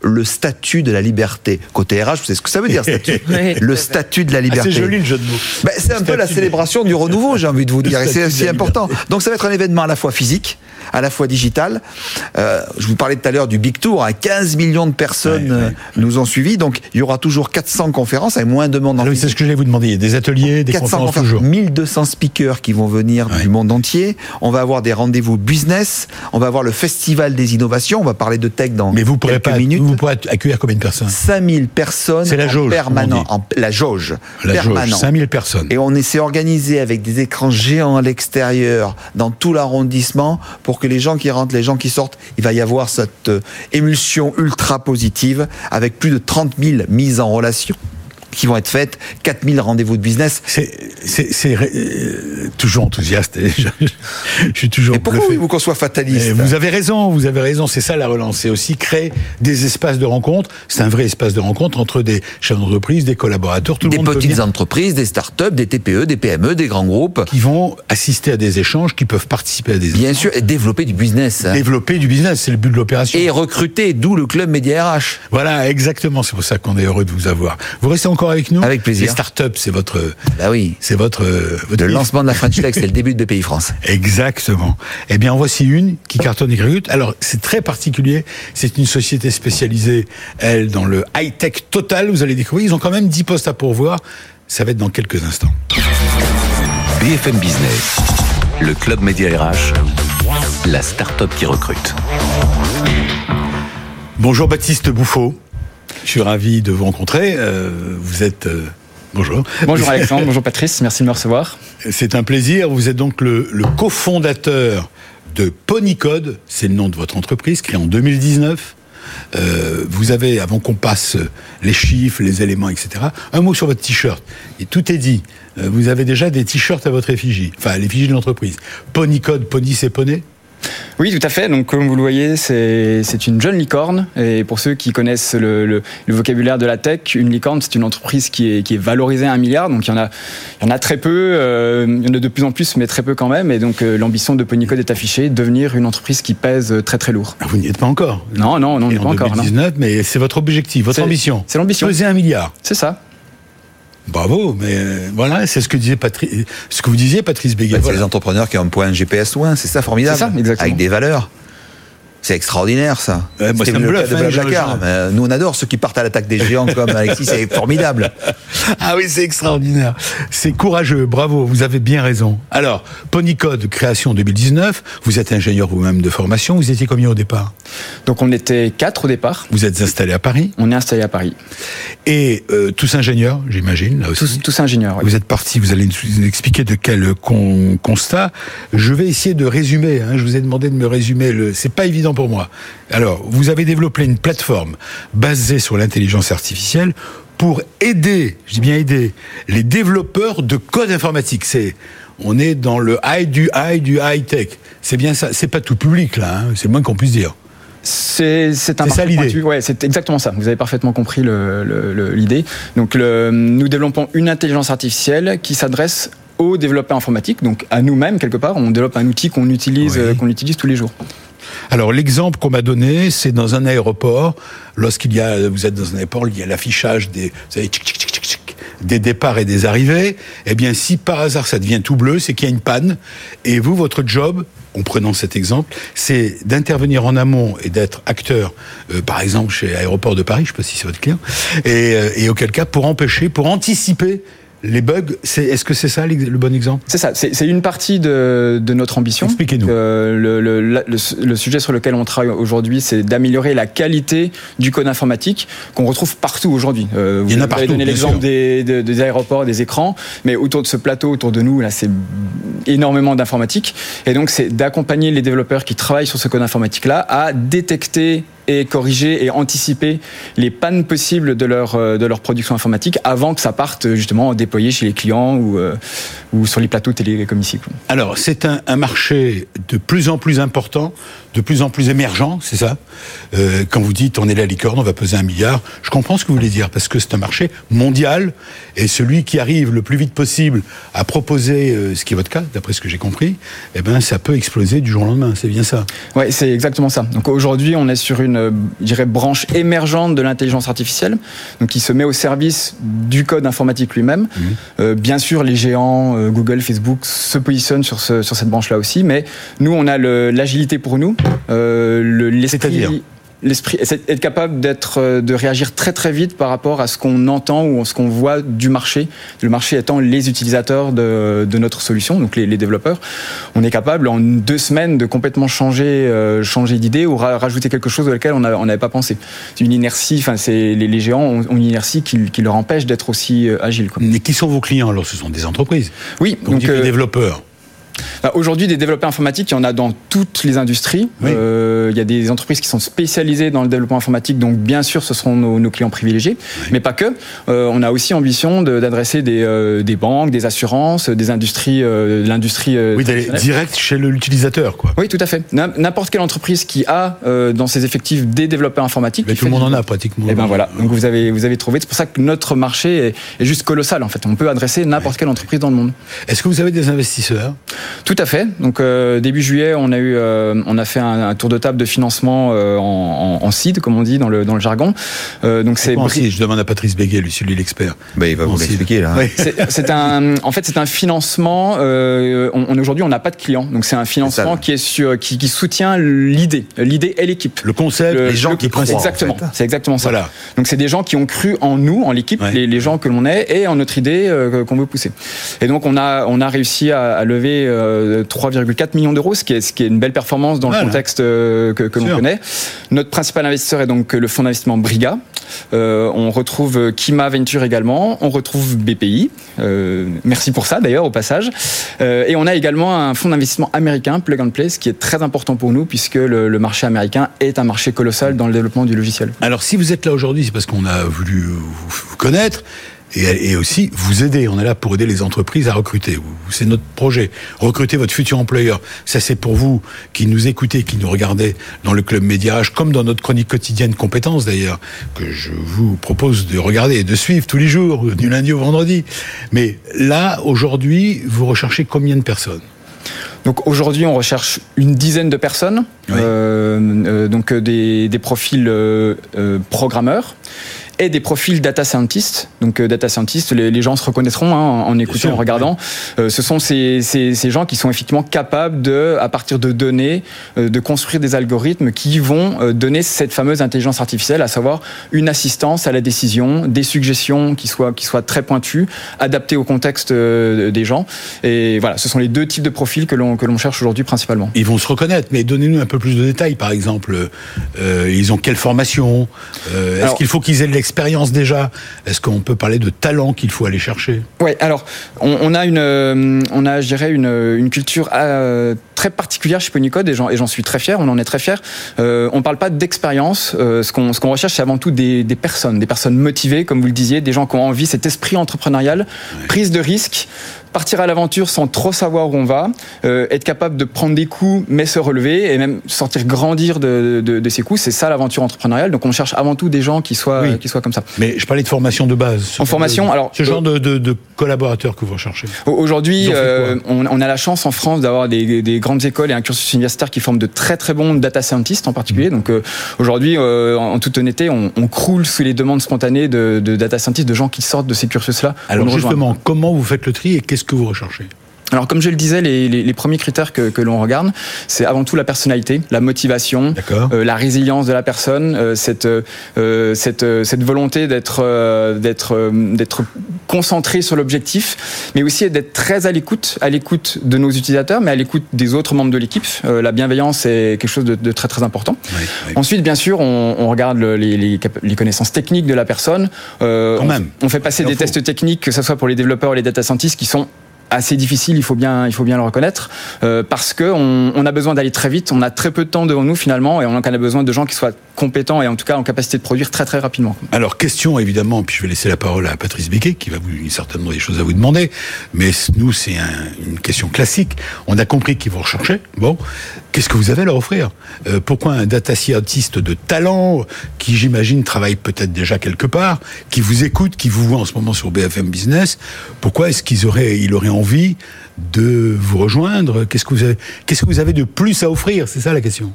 le statut de la liberté. Côté RH, vous savez ce que ça veut dire, [laughs] statut Le statut de la Ah, liberté. C'est joli le jeu de mots. Ben, c'est un peu la célébration du renouveau, j'ai envie de vous [laughs] dire, et c'est important. Donc ça va être un événement à la fois physique, à la fois digital. Euh, je vous parlais tout à l'heure du Big Tour, hein, 15 millions de personnes Ouais, ouais. euh, nous ont suivis, donc il y aura toujours 400 conférences avec moins de monde en Alors, oui, c'est ce que j'allais vous demander. Il y a des ateliers, des 400 conférences conférences, toujours. 1200 speakers qui vont venir Ouais. du monde entier. On va avoir des rendez-vous business. On va avoir le festival des innovations. On va parler de tech dans Mais vous pourrez quelques pas, minutes. vous pourrez accueillir combien de personnes? 5000 personnes C'est la en jauge, permanent, en, la jauge, La jauge, permanent. 5000 personnes. Et on s'est organisé avec des écrans géants à l'extérieur, dans tout l'arrondissement, pour que les gens qui rentrent, les gens qui sortent, il va y avoir cette euh, émulsion ultra positive, avec plus de 30 000 mises en relation qui vont être faites, 4 000 rendez-vous de business. C'est euh, toujours enthousiaste. Je, je suis toujours Et pourquoi voulez-vous qu'on soit fataliste Et vous avez raison, vous avez raison, c'est ça la relance. C'est aussi créer des espaces de rencontre. C'est un vrai espace de rencontre entre des chefs d'entreprise, des collaborateurs, tout Des le monde peut petites entreprises, des startups, des TPE, des PME, des grands groupes. qui vont assister à des échanges, qui peuvent participer à des Bien échanges, sûr, et développer du business. hein. développer du business, c'est le but de l'opération. Et recruter, d'où le club Média RH. Voilà, exactement. C'est pour ça qu'on est heureux de vous avoir. Vous restez encore avec nous Avec plaisir. Les startups, c'est votre, Bah oui. c'est votre, votre Le livre. lancement de la French Tech, c'est le début de BPI France. [laughs] Exactement. Eh bien, en voici une qui cartonne et qui recrute. Alors, c'est très particulier. C'est une société spécialisée, elle, dans le high-tech total. Vous allez découvrir. Ils ont quand même 10 postes à pourvoir. Ça va être dans quelques instants. BFM Business, le club média RH, la start-up qui recrute. Bonjour Baptiste Bouffaut. Je suis ravi de vous rencontrer. Euh, vous êtes... euh, bonjour. Bonjour Alexandre, [laughs] bonjour Patrice, merci de me recevoir. C'est un plaisir. Vous êtes donc le, le cofondateur de Ponycode. C'est le nom de votre entreprise, créée en 2019. Euh, vous avez, avant qu'on passe les chiffres, les éléments, etc., un mot sur votre t-shirt. Et tout est dit. Euh, vous avez déjà des t-shirts à votre effigie. Enfin, à l'effigie de l'entreprise. Ponycode, Pony, c'est poney? Oui, tout à fait. Donc, comme vous le voyez, c'est une jeune licorne. Et pour ceux qui connaissent le, le, le, vocabulaire de la tech, une licorne, c'est une entreprise qui est, qui est valorisée à un milliard. Donc, il y en a, il y en a très peu. Euh, il y en a de plus en plus, mais très peu quand même. Et donc, euh, l'ambition de Ponycode est affichée, devenir une entreprise qui pèse très très lourd. Ah, vous n'y êtes pas encore. Non, non, non, on n'y est pas encore. 2019, mais c'est votre objectif, votre ambition. C'est l'ambition. Peser un milliard. C'est ça. Bravo, mais euh, voilà, c'est ce que disait Patrice, ce que vous disiez, Patrice Béguet. Bah, voilà. C'est les entrepreneurs qui ont un point GPS loin, c'est ça formidable. C'est ça, exactement. Avec des valeurs. C'est extraordinaire ça. Ouais, C'était me le bluffe, cas de hein, Blablacar. je- Mais Nous on adore ceux qui partent à l'attaque des géants comme [laughs] Alexis, c'est formidable. Ah oui, c'est extraordinaire. C'est courageux, bravo, vous avez bien raison. Alors, Ponycode, création 2019, vous êtes ingénieur vous-même de formation, vous étiez combien au départ? Donc, on était quatre au départ. Vous êtes installé à Paris? On est installé à Paris. et euh, tous ingénieurs, j'imagine, là aussi. Tous, tous ingénieurs. oui. Vous êtes parti, vous allez nous expliquer de quel con- constat. Je vais essayer de résumer. hein, je vous ai demandé de me résumer. Le, c'est pas évident pour moi. Alors, vous avez développé une plateforme basée sur l'intelligence artificielle pour aider, je dis bien aider, les développeurs de code informatique. C'est, on est dans le high du high du high tech. C'est bien ça. C'est pas tout public là. hein, c'est le moins qu'on puisse dire. C'est un ça, l'idée. Ouais, c'est exactement ça. Vous avez parfaitement compris le- le- le- l'idée. Donc, nous développons une intelligence artificielle qui s'adresse aux développeurs informatiques, donc à nous-mêmes quelque part. On développe un outil qu'on utilise, Oui. euh, qu'on utilise tous les jours. Alors l'exemple qu'on m'a donné, c'est dans un aéroport. Lorsqu'il y a, vous êtes dans un aéroport, il y a l'affichage des, des départs et des arrivées. Eh bien, si par hasard ça devient tout bleu, c'est qu'il y a une panne. Et vous, votre job, en prenant cet exemple, c'est d'intervenir en amont et d'être acteur, euh, par exemple chez Aéroport de Paris, je ne sais pas si c'est votre client, et, euh, et auquel cas pour empêcher, pour anticiper les bugs. C'est, est-ce que c'est ça le bon exemple? C'est ça, c'est une partie de, de notre ambition. Expliquez-nous. Euh, le, le- la- le- le sujet sur lequel on travaille aujourd'hui, c'est d'améliorer la qualité du code informatique qu'on retrouve partout aujourd'hui. Euh, vous Il y en a avez partout, donné l'exemple des- des aéroports, des écrans, mais autour de ce plateau, autour de nous, là, c'est énormément d'informatique. Et donc, c'est d'accompagner les développeurs qui travaillent sur ce code informatique-là à détecter et corriger et anticiper les pannes possibles de leur, euh, de leur production informatique avant que ça parte justement déployer chez les clients ou, euh, ou sur les plateaux télé comme ici. Alors, c'est un, un marché de plus en plus important, de plus en plus émergent, c'est ça? Euh, Quand vous dites on est la licorne, on va peser un milliard, je comprends ce que vous voulez dire, parce que c'est un marché mondial, et celui qui arrive le plus vite possible à proposer, euh, ce qui est votre cas, d'après ce que j'ai compris, eh ben, ça peut exploser du jour au lendemain, c'est bien ça? Ouais, c'est exactement ça. Donc aujourd'hui, on est sur une, euh, je dirais, branche émergente de l'intelligence artificielle, donc qui se met au service du code informatique lui-même. Euh, bien sûr, les géants, euh, Google, Facebook, se positionnent sur, ce, sur cette branche-là aussi, mais nous, on a l'agilité pour nous, euh, le- l'esprit. C'est-à-dire L'esprit, c'est être capable d'être, euh, de réagir très très vite par rapport à ce qu'on entend ou ce qu'on voit du marché. Le marché étant les utilisateurs de, de notre solution, donc les, les développeurs. On est capable en deux semaines de complètement changer, euh, changer d'idée ou ra- rajouter quelque chose auquel on n'avait pas pensé. C'est une inertie. Enfin, c'est les, les géants ont, ont une inertie qui, qui leur empêche d'être aussi euh, agiles. quoi. Mais qui sont vos clients alors? Ce sont des entreprises. Oui, Donc, donc les euh, développeurs. Bah, Aujourd'hui, des développeurs informatiques, il y en a dans toutes les industries. Oui. Euh, il y a des entreprises qui sont spécialisées dans le développement informatique, donc bien sûr, ce seront nos, nos clients privilégiés, mais pas que. Euh, on a aussi ambition de- d'adresser des, euh, des banques, des assurances, des industries, euh, l'industrie. euh, Oui, d'aller direct chez l'utilisateur, quoi. Oui, tout à fait. N'im- N'importe quelle entreprise qui a euh, dans ses effectifs des développeurs informatiques. Mais tout le monde en a pratiquement. Et ben voilà. Donc vous avez vous avez trouvé. C'est pour ça que notre marché est, est juste colossal en fait. On peut adresser n'importe quelle entreprise dans le monde. Est-ce que vous avez des investisseurs? Tout à fait. Donc euh, début juillet, on a eu, euh, on a fait un, un tour de table de financement euh, en, en, comme on dit dans le dans le jargon. Euh, donc c'est Je demande à Patrice Béguet, lui, celui l'expert. Ben, il va vous l'expliquer là. Oui. c'est un, en fait, c'est un financement. Euh, on, on- aujourd'hui, on n'a pas de client, donc c'est un financement ça. qui est sur, qui, qui soutient l'idée, l'idée et l'équipe. Le concept, Le- les gens le- qui croient. Exactement, en fait. c'est exactement ça. Voilà. Donc c'est des gens qui ont cru en nous, en l'équipe, Ouais. les, les gens que l'on est et en notre idée euh, qu'on veut pousser. Et donc on a on a réussi à, à lever euh, 3,4 millions d'euros, ce qui est ce qui est une belle performance dans Voilà. le contexte euh, que, que l'on connaît. Notre principal investisseur est donc le fonds d'investissement Briga. Euh, on retrouve Kima Venture également. On retrouve BPI. Euh, merci pour ça d'ailleurs au passage. Euh, et on a également un fonds d'investissement américain, Plug and Play, ce qui est très important pour nous puisque le, le marché américain est un marché colossal dans le développement du logiciel. Alors, si vous êtes là aujourd'hui, c'est parce qu'on a voulu vous connaître et, et aussi vous aider. On est là pour aider les entreprises à recruter. C'est notre projet. Recruter votre futur employeur. Ça, c'est pour vous qui nous écoutez, qui nous regardez dans le club médiage, comme dans notre chronique quotidienne compétences d'ailleurs, que je vous propose de regarder et de suivre tous les jours, du lundi au vendredi. Mais là, aujourd'hui, vous recherchez combien de personnes? Donc aujourd'hui, on recherche une dizaine de personnes, euh, euh, donc euh, des, des profils programmeurs et des profils data scientists. Donc euh, data scientists, les, les, gens se reconnaîtront hein, en, écoutant, en regardant. Euh, ce sont ces, ces, ces, gens qui sont effectivement capables de, à partir de données, euh, de construire des algorithmes qui vont donner cette fameuse intelligence artificielle, à savoir une assistance à la décision, des suggestions qui soient, qui soient très pointues, adaptées au contexte des gens. Et voilà, ce sont les deux types de profils que l'on que l'on cherche aujourd'hui principalement. Ils vont se reconnaître, mais donnez-nous un peu plus de détails. Par exemple, ils ont quelle formation Est-ce qu'il faut qu'ils aient de expérience déjà Est-ce qu'on peut parler de talent qu'il faut aller chercher? Oui, alors on, on, a une, euh, on a, je dirais, une, une culture euh, très particulière chez Ponicode et j'en suis très fier. On en est très fier. Euh, on parle pas d'expérience. Euh, ce qu'on ce qu'on recherche, c'est avant tout des, des, personnes, des personnes motivées, comme vous le disiez, des gens qui ont envie, cet esprit entrepreneurial, ouais. prise de risque partir à l'aventure sans trop savoir où on va, euh, être capable de prendre des coups mais se relever et même sortir grandir de, de, de ces coups, c'est ça l'aventure entrepreneuriale. Donc on cherche avant tout des gens qui soient, oui. qui soient comme ça. Mais je parlais de formation de base. En formation, de, alors ce genre de, de, collaborateurs que vous recherchez. Aujourd'hui, euh, on, on, a la chance en France d'avoir des, des, grandes écoles et un cursus universitaire qui forment de très très bons data scientists en particulier. Mmh. Donc euh, aujourd'hui, euh, en toute honnêteté, on, on, croule sous les demandes spontanées de, de data scientists, de gens qui sortent de ces cursus-là. Alors justement, comment vous faites le tri et qu'est-ce que vous recherchez alors comme je le disais, les, les, les premiers critères que, que l'on regarde, c'est avant tout la personnalité, la motivation, euh, la résilience de la personne, euh, cette, euh, cette, cette volonté d'être euh, d'être euh, d'être concentré sur l'objectif, mais aussi d'être très à l'écoute, à l'écoute de nos utilisateurs, mais à l'écoute des autres membres de l'équipe. Euh, la bienveillance est quelque chose de, de très très important. Oui, oui. Ensuite, bien sûr, on, on regarde le, les, les, connaissances techniques de la personne. Quand on, même. on fait passer des tests techniques, que ce soit pour les développeurs ou les data scientists, qui sont assez difficile, il faut bien, il faut bien le reconnaître, euh, parce que on, on a besoin d'aller très vite, on a très peu de temps devant nous finalement, et on a besoin de gens qui soient compétents et en tout cas en capacité de produire très très rapidement. Alors question évidemment, puis je vais laisser la parole à Patrice Béquet qui va vous certainement des choses à vous demander, mais nous c'est un, une question classique. On a compris qui vous recherchez. Bon, qu'est-ce que vous avez à leur offrir? Euh, Pourquoi un data scientist de talent qui j'imagine travaille peut-être déjà quelque part, qui vous écoute, qui vous voit en ce moment sur BFM Business, pourquoi est-ce qu'ils auraient, il aurait envie de vous rejoindre? Qu'est-ce que qu'est-ce que vous avez de plus à offrir? C'est ça la question.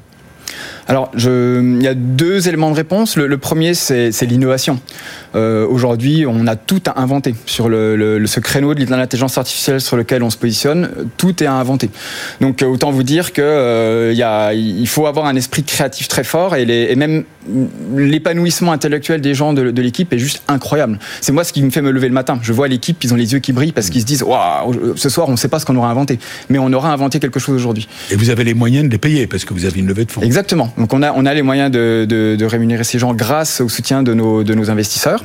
Alors, je, il y a deux éléments de réponse. Le, le premier, c'est l'innovation. Euh, Aujourd'hui, on a tout à inventer sur le, le, ce créneau de l'intelligence artificielle sur lequel on se positionne. Tout est à inventer. Donc, autant vous dire que euh, y a, il faut avoir un esprit créatif très fort et, les, et même l'épanouissement intellectuel des gens de, de l'équipe est juste incroyable. C'est moi ce qui me fait me lever le matin. Je vois l'équipe, ils ont les yeux qui brillent parce qu'ils se disent waouh, ce soir, on ne sait pas ce qu'on aura inventé, mais on aura inventé quelque chose aujourd'hui. Et vous avez les moyens de les payer parce que vous avez une levée de fonds. Exactement. Donc on a, on a les moyens de, de, de rémunérer ces gens grâce au soutien de nos, de nos investisseurs.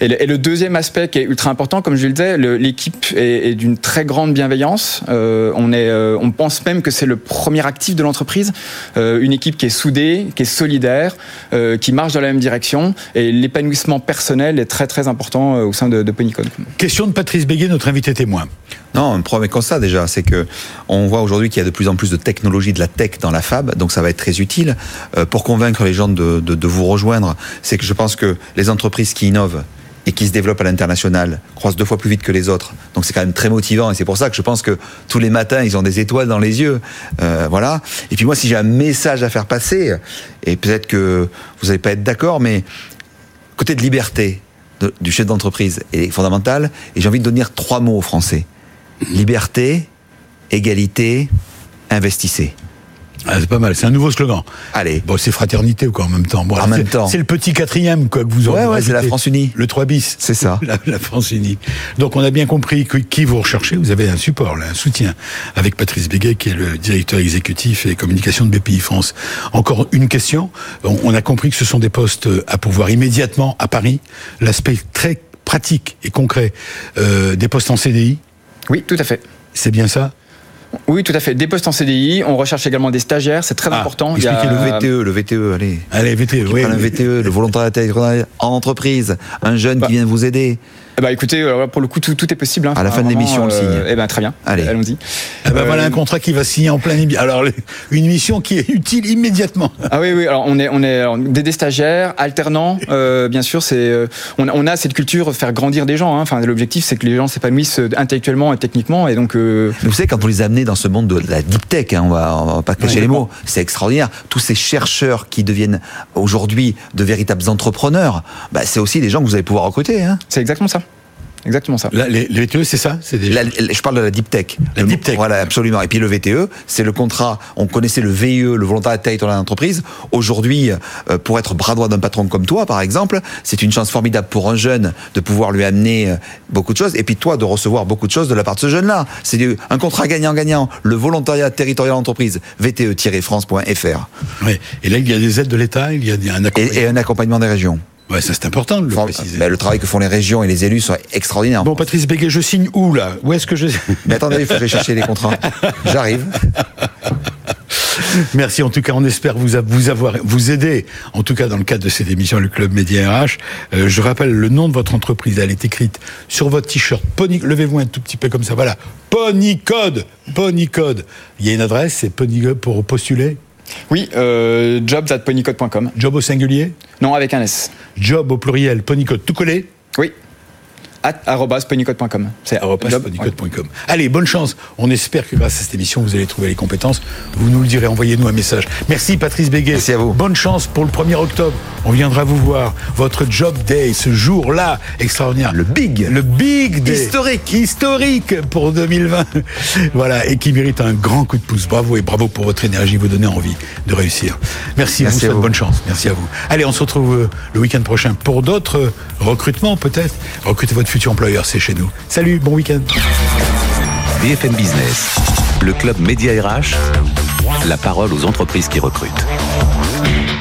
Et, le, et, le, deuxième aspect qui est ultra important, comme je le disais, l'équipe est, est d'une très grande bienveillance. Euh, on, est, euh, on pense même que c'est le premier actif de l'entreprise. Euh, une équipe qui est soudée, qui est solidaire, euh, qui marche dans la même direction. Et l'épanouissement personnel est très très important au sein de, de Ponycon. Question de Patrice Béguet, notre invité témoin. Non, un premier constat déjà, c'est que on voit aujourd'hui qu'il y a de plus en plus de technologie, de la tech dans la fab, donc ça va être très utile euh, pour convaincre les gens de, vous rejoindre. C'est que je pense que les entreprises qui innovent et qui se développent à l'international croissent deux fois plus vite que les autres. Donc c'est quand même très motivant et c'est pour ça que je pense que tous les matins ils ont des étoiles dans les yeux. Euh, voilà. Et puis moi si j'ai un message à faire passer, et peut-être que vous n'allez pas être d'accord, mais côté de liberté du chef d'entreprise est fondamental et j'ai envie de donner trois mots aux Français liberté, égalité, investissez. Ah, c'est pas mal, c'est un nouveau slogan. Allez. Bon, c'est fraternité quoi en même temps. Bon, en même temps. C'est le petit quatrième quoi que vous aurez. Ouais, ouais, c'est la France unie. Le 3 bis. C'est ça. [laughs] La, la, France unie. Donc on a bien compris que, qui vous recherchez. Vous avez un support, là, un soutien avec Patrice Béguet qui est le directeur exécutif et communication de BPI France. Encore une question. On, on a compris que ce sont des postes à pourvoir immédiatement à Paris. L'aspect très pratique et concret euh, des postes en CDI. Oui, tout à fait. C'est bien ça? Oui, tout à fait. Des postes en CDI. On recherche également des stagiaires. C'est très ah, important. Expliquez a... le VTE, le VTE, allez. Allez, VTE, oui. un VTE, le volontariat en entreprise. Un jeune bah. qui vient vous aider. Eh ben, écoutez, euh, pour le coup, tout, tout est possible. hein. À la fin de l'émission, on le signe. euh, Eh ben, très bien. Allez. Allons-y. Eh ben, Euh, voilà un contrat qui va signer en plein Alors, une mission qui est utile immédiatement. [laughs] Ah oui, oui. Alors on est, on est alors, des, des stagiaires, alternants. euh, bien sûr, c'est, euh, on, on a cette culture de faire grandir des gens. hein. Enfin, l'objectif, c'est que les gens s'épanouissent intellectuellement et techniquement. Et donc, euh, Mais vous savez, quand vous les amenez dans ce monde de la deep tech, hein, on, va, on va pas cacher Ouais, les mots, c'est extraordinaire. Tous ces chercheurs qui deviennent aujourd'hui de véritables entrepreneurs, bah, c'est aussi des gens que vous allez pouvoir recruter. Hein. c'est exactement ça. Exactement ça. Là, les, les VTE, c'est ça? C'est des La- la- je parle de la deep tech. La deep tech. Voilà, absolument. Et puis le VTE, c'est le contrat. On connaissait le VIE, le volontariat territorial d'entreprise. Aujourd'hui, euh, pour être bras droit d'un patron comme toi, par exemple, c'est une chance formidable pour un jeune de pouvoir lui amener euh, beaucoup de choses. Et puis toi, de recevoir beaucoup de choses de la part de ce jeune-là. C'est un contrat gagnant-gagnant. Le volontariat territorial d'entreprise, VTE-France.fr. Ouais. Et là, il y a des aides de l'État, il y a des- un accompagnement. Et, et un accompagnement des régions. Ouais, ça c'est important de le préciser. ben, le travail que font les régions et les élus sont extraordinaires. Bon, Patrice Béguet, je signe où là? Où est-ce que je Mais attendez, il faut que j'aille chercher les contrats. J'arrive. [laughs] Merci en tout cas, on espère vous, a- vous avoir vous aider en tout cas dans le cadre de cette émission le club Média RH. Euh, je rappelle le nom de votre entreprise, elle est écrite sur votre t-shirt. Pony, levez-vous un tout petit peu comme ça, voilà. Ponycode, Ponycode. Il y a une adresse, c'est Ponycode pour postuler? Oui, euh, jobs at ponycode.com. Job au singulier, Non, avec un S. job au pluriel, Ponycode tout collé. Oui. Ponycode.com. C'est ponycode.com. Allez, bonne chance. On espère que grâce à cette émission, vous allez trouver les compétences. Vous nous le direz, envoyez-nous un message. Merci Patrice Béguet. Merci à vous. Bonne chance pour le 1er octobre. On viendra vous voir. Votre job day, ce jour-là, extraordinaire. Le big. Le big day. Historique. Historique pour 2020. voilà, et qui mérite un grand coup de pouce. Bravo et bravo pour votre énergie, vous donnez envie de réussir. Merci, Merci à vous, à vous. bonne chance. Merci à vous. Allez, on se retrouve euh, le week-end prochain pour d'autres euh, recrutements peut-être. Recrutez votre futur employeur, c'est chez nous. Salut, bon week-end. BFM Business, le club Média RH, la parole aux entreprises qui recrutent.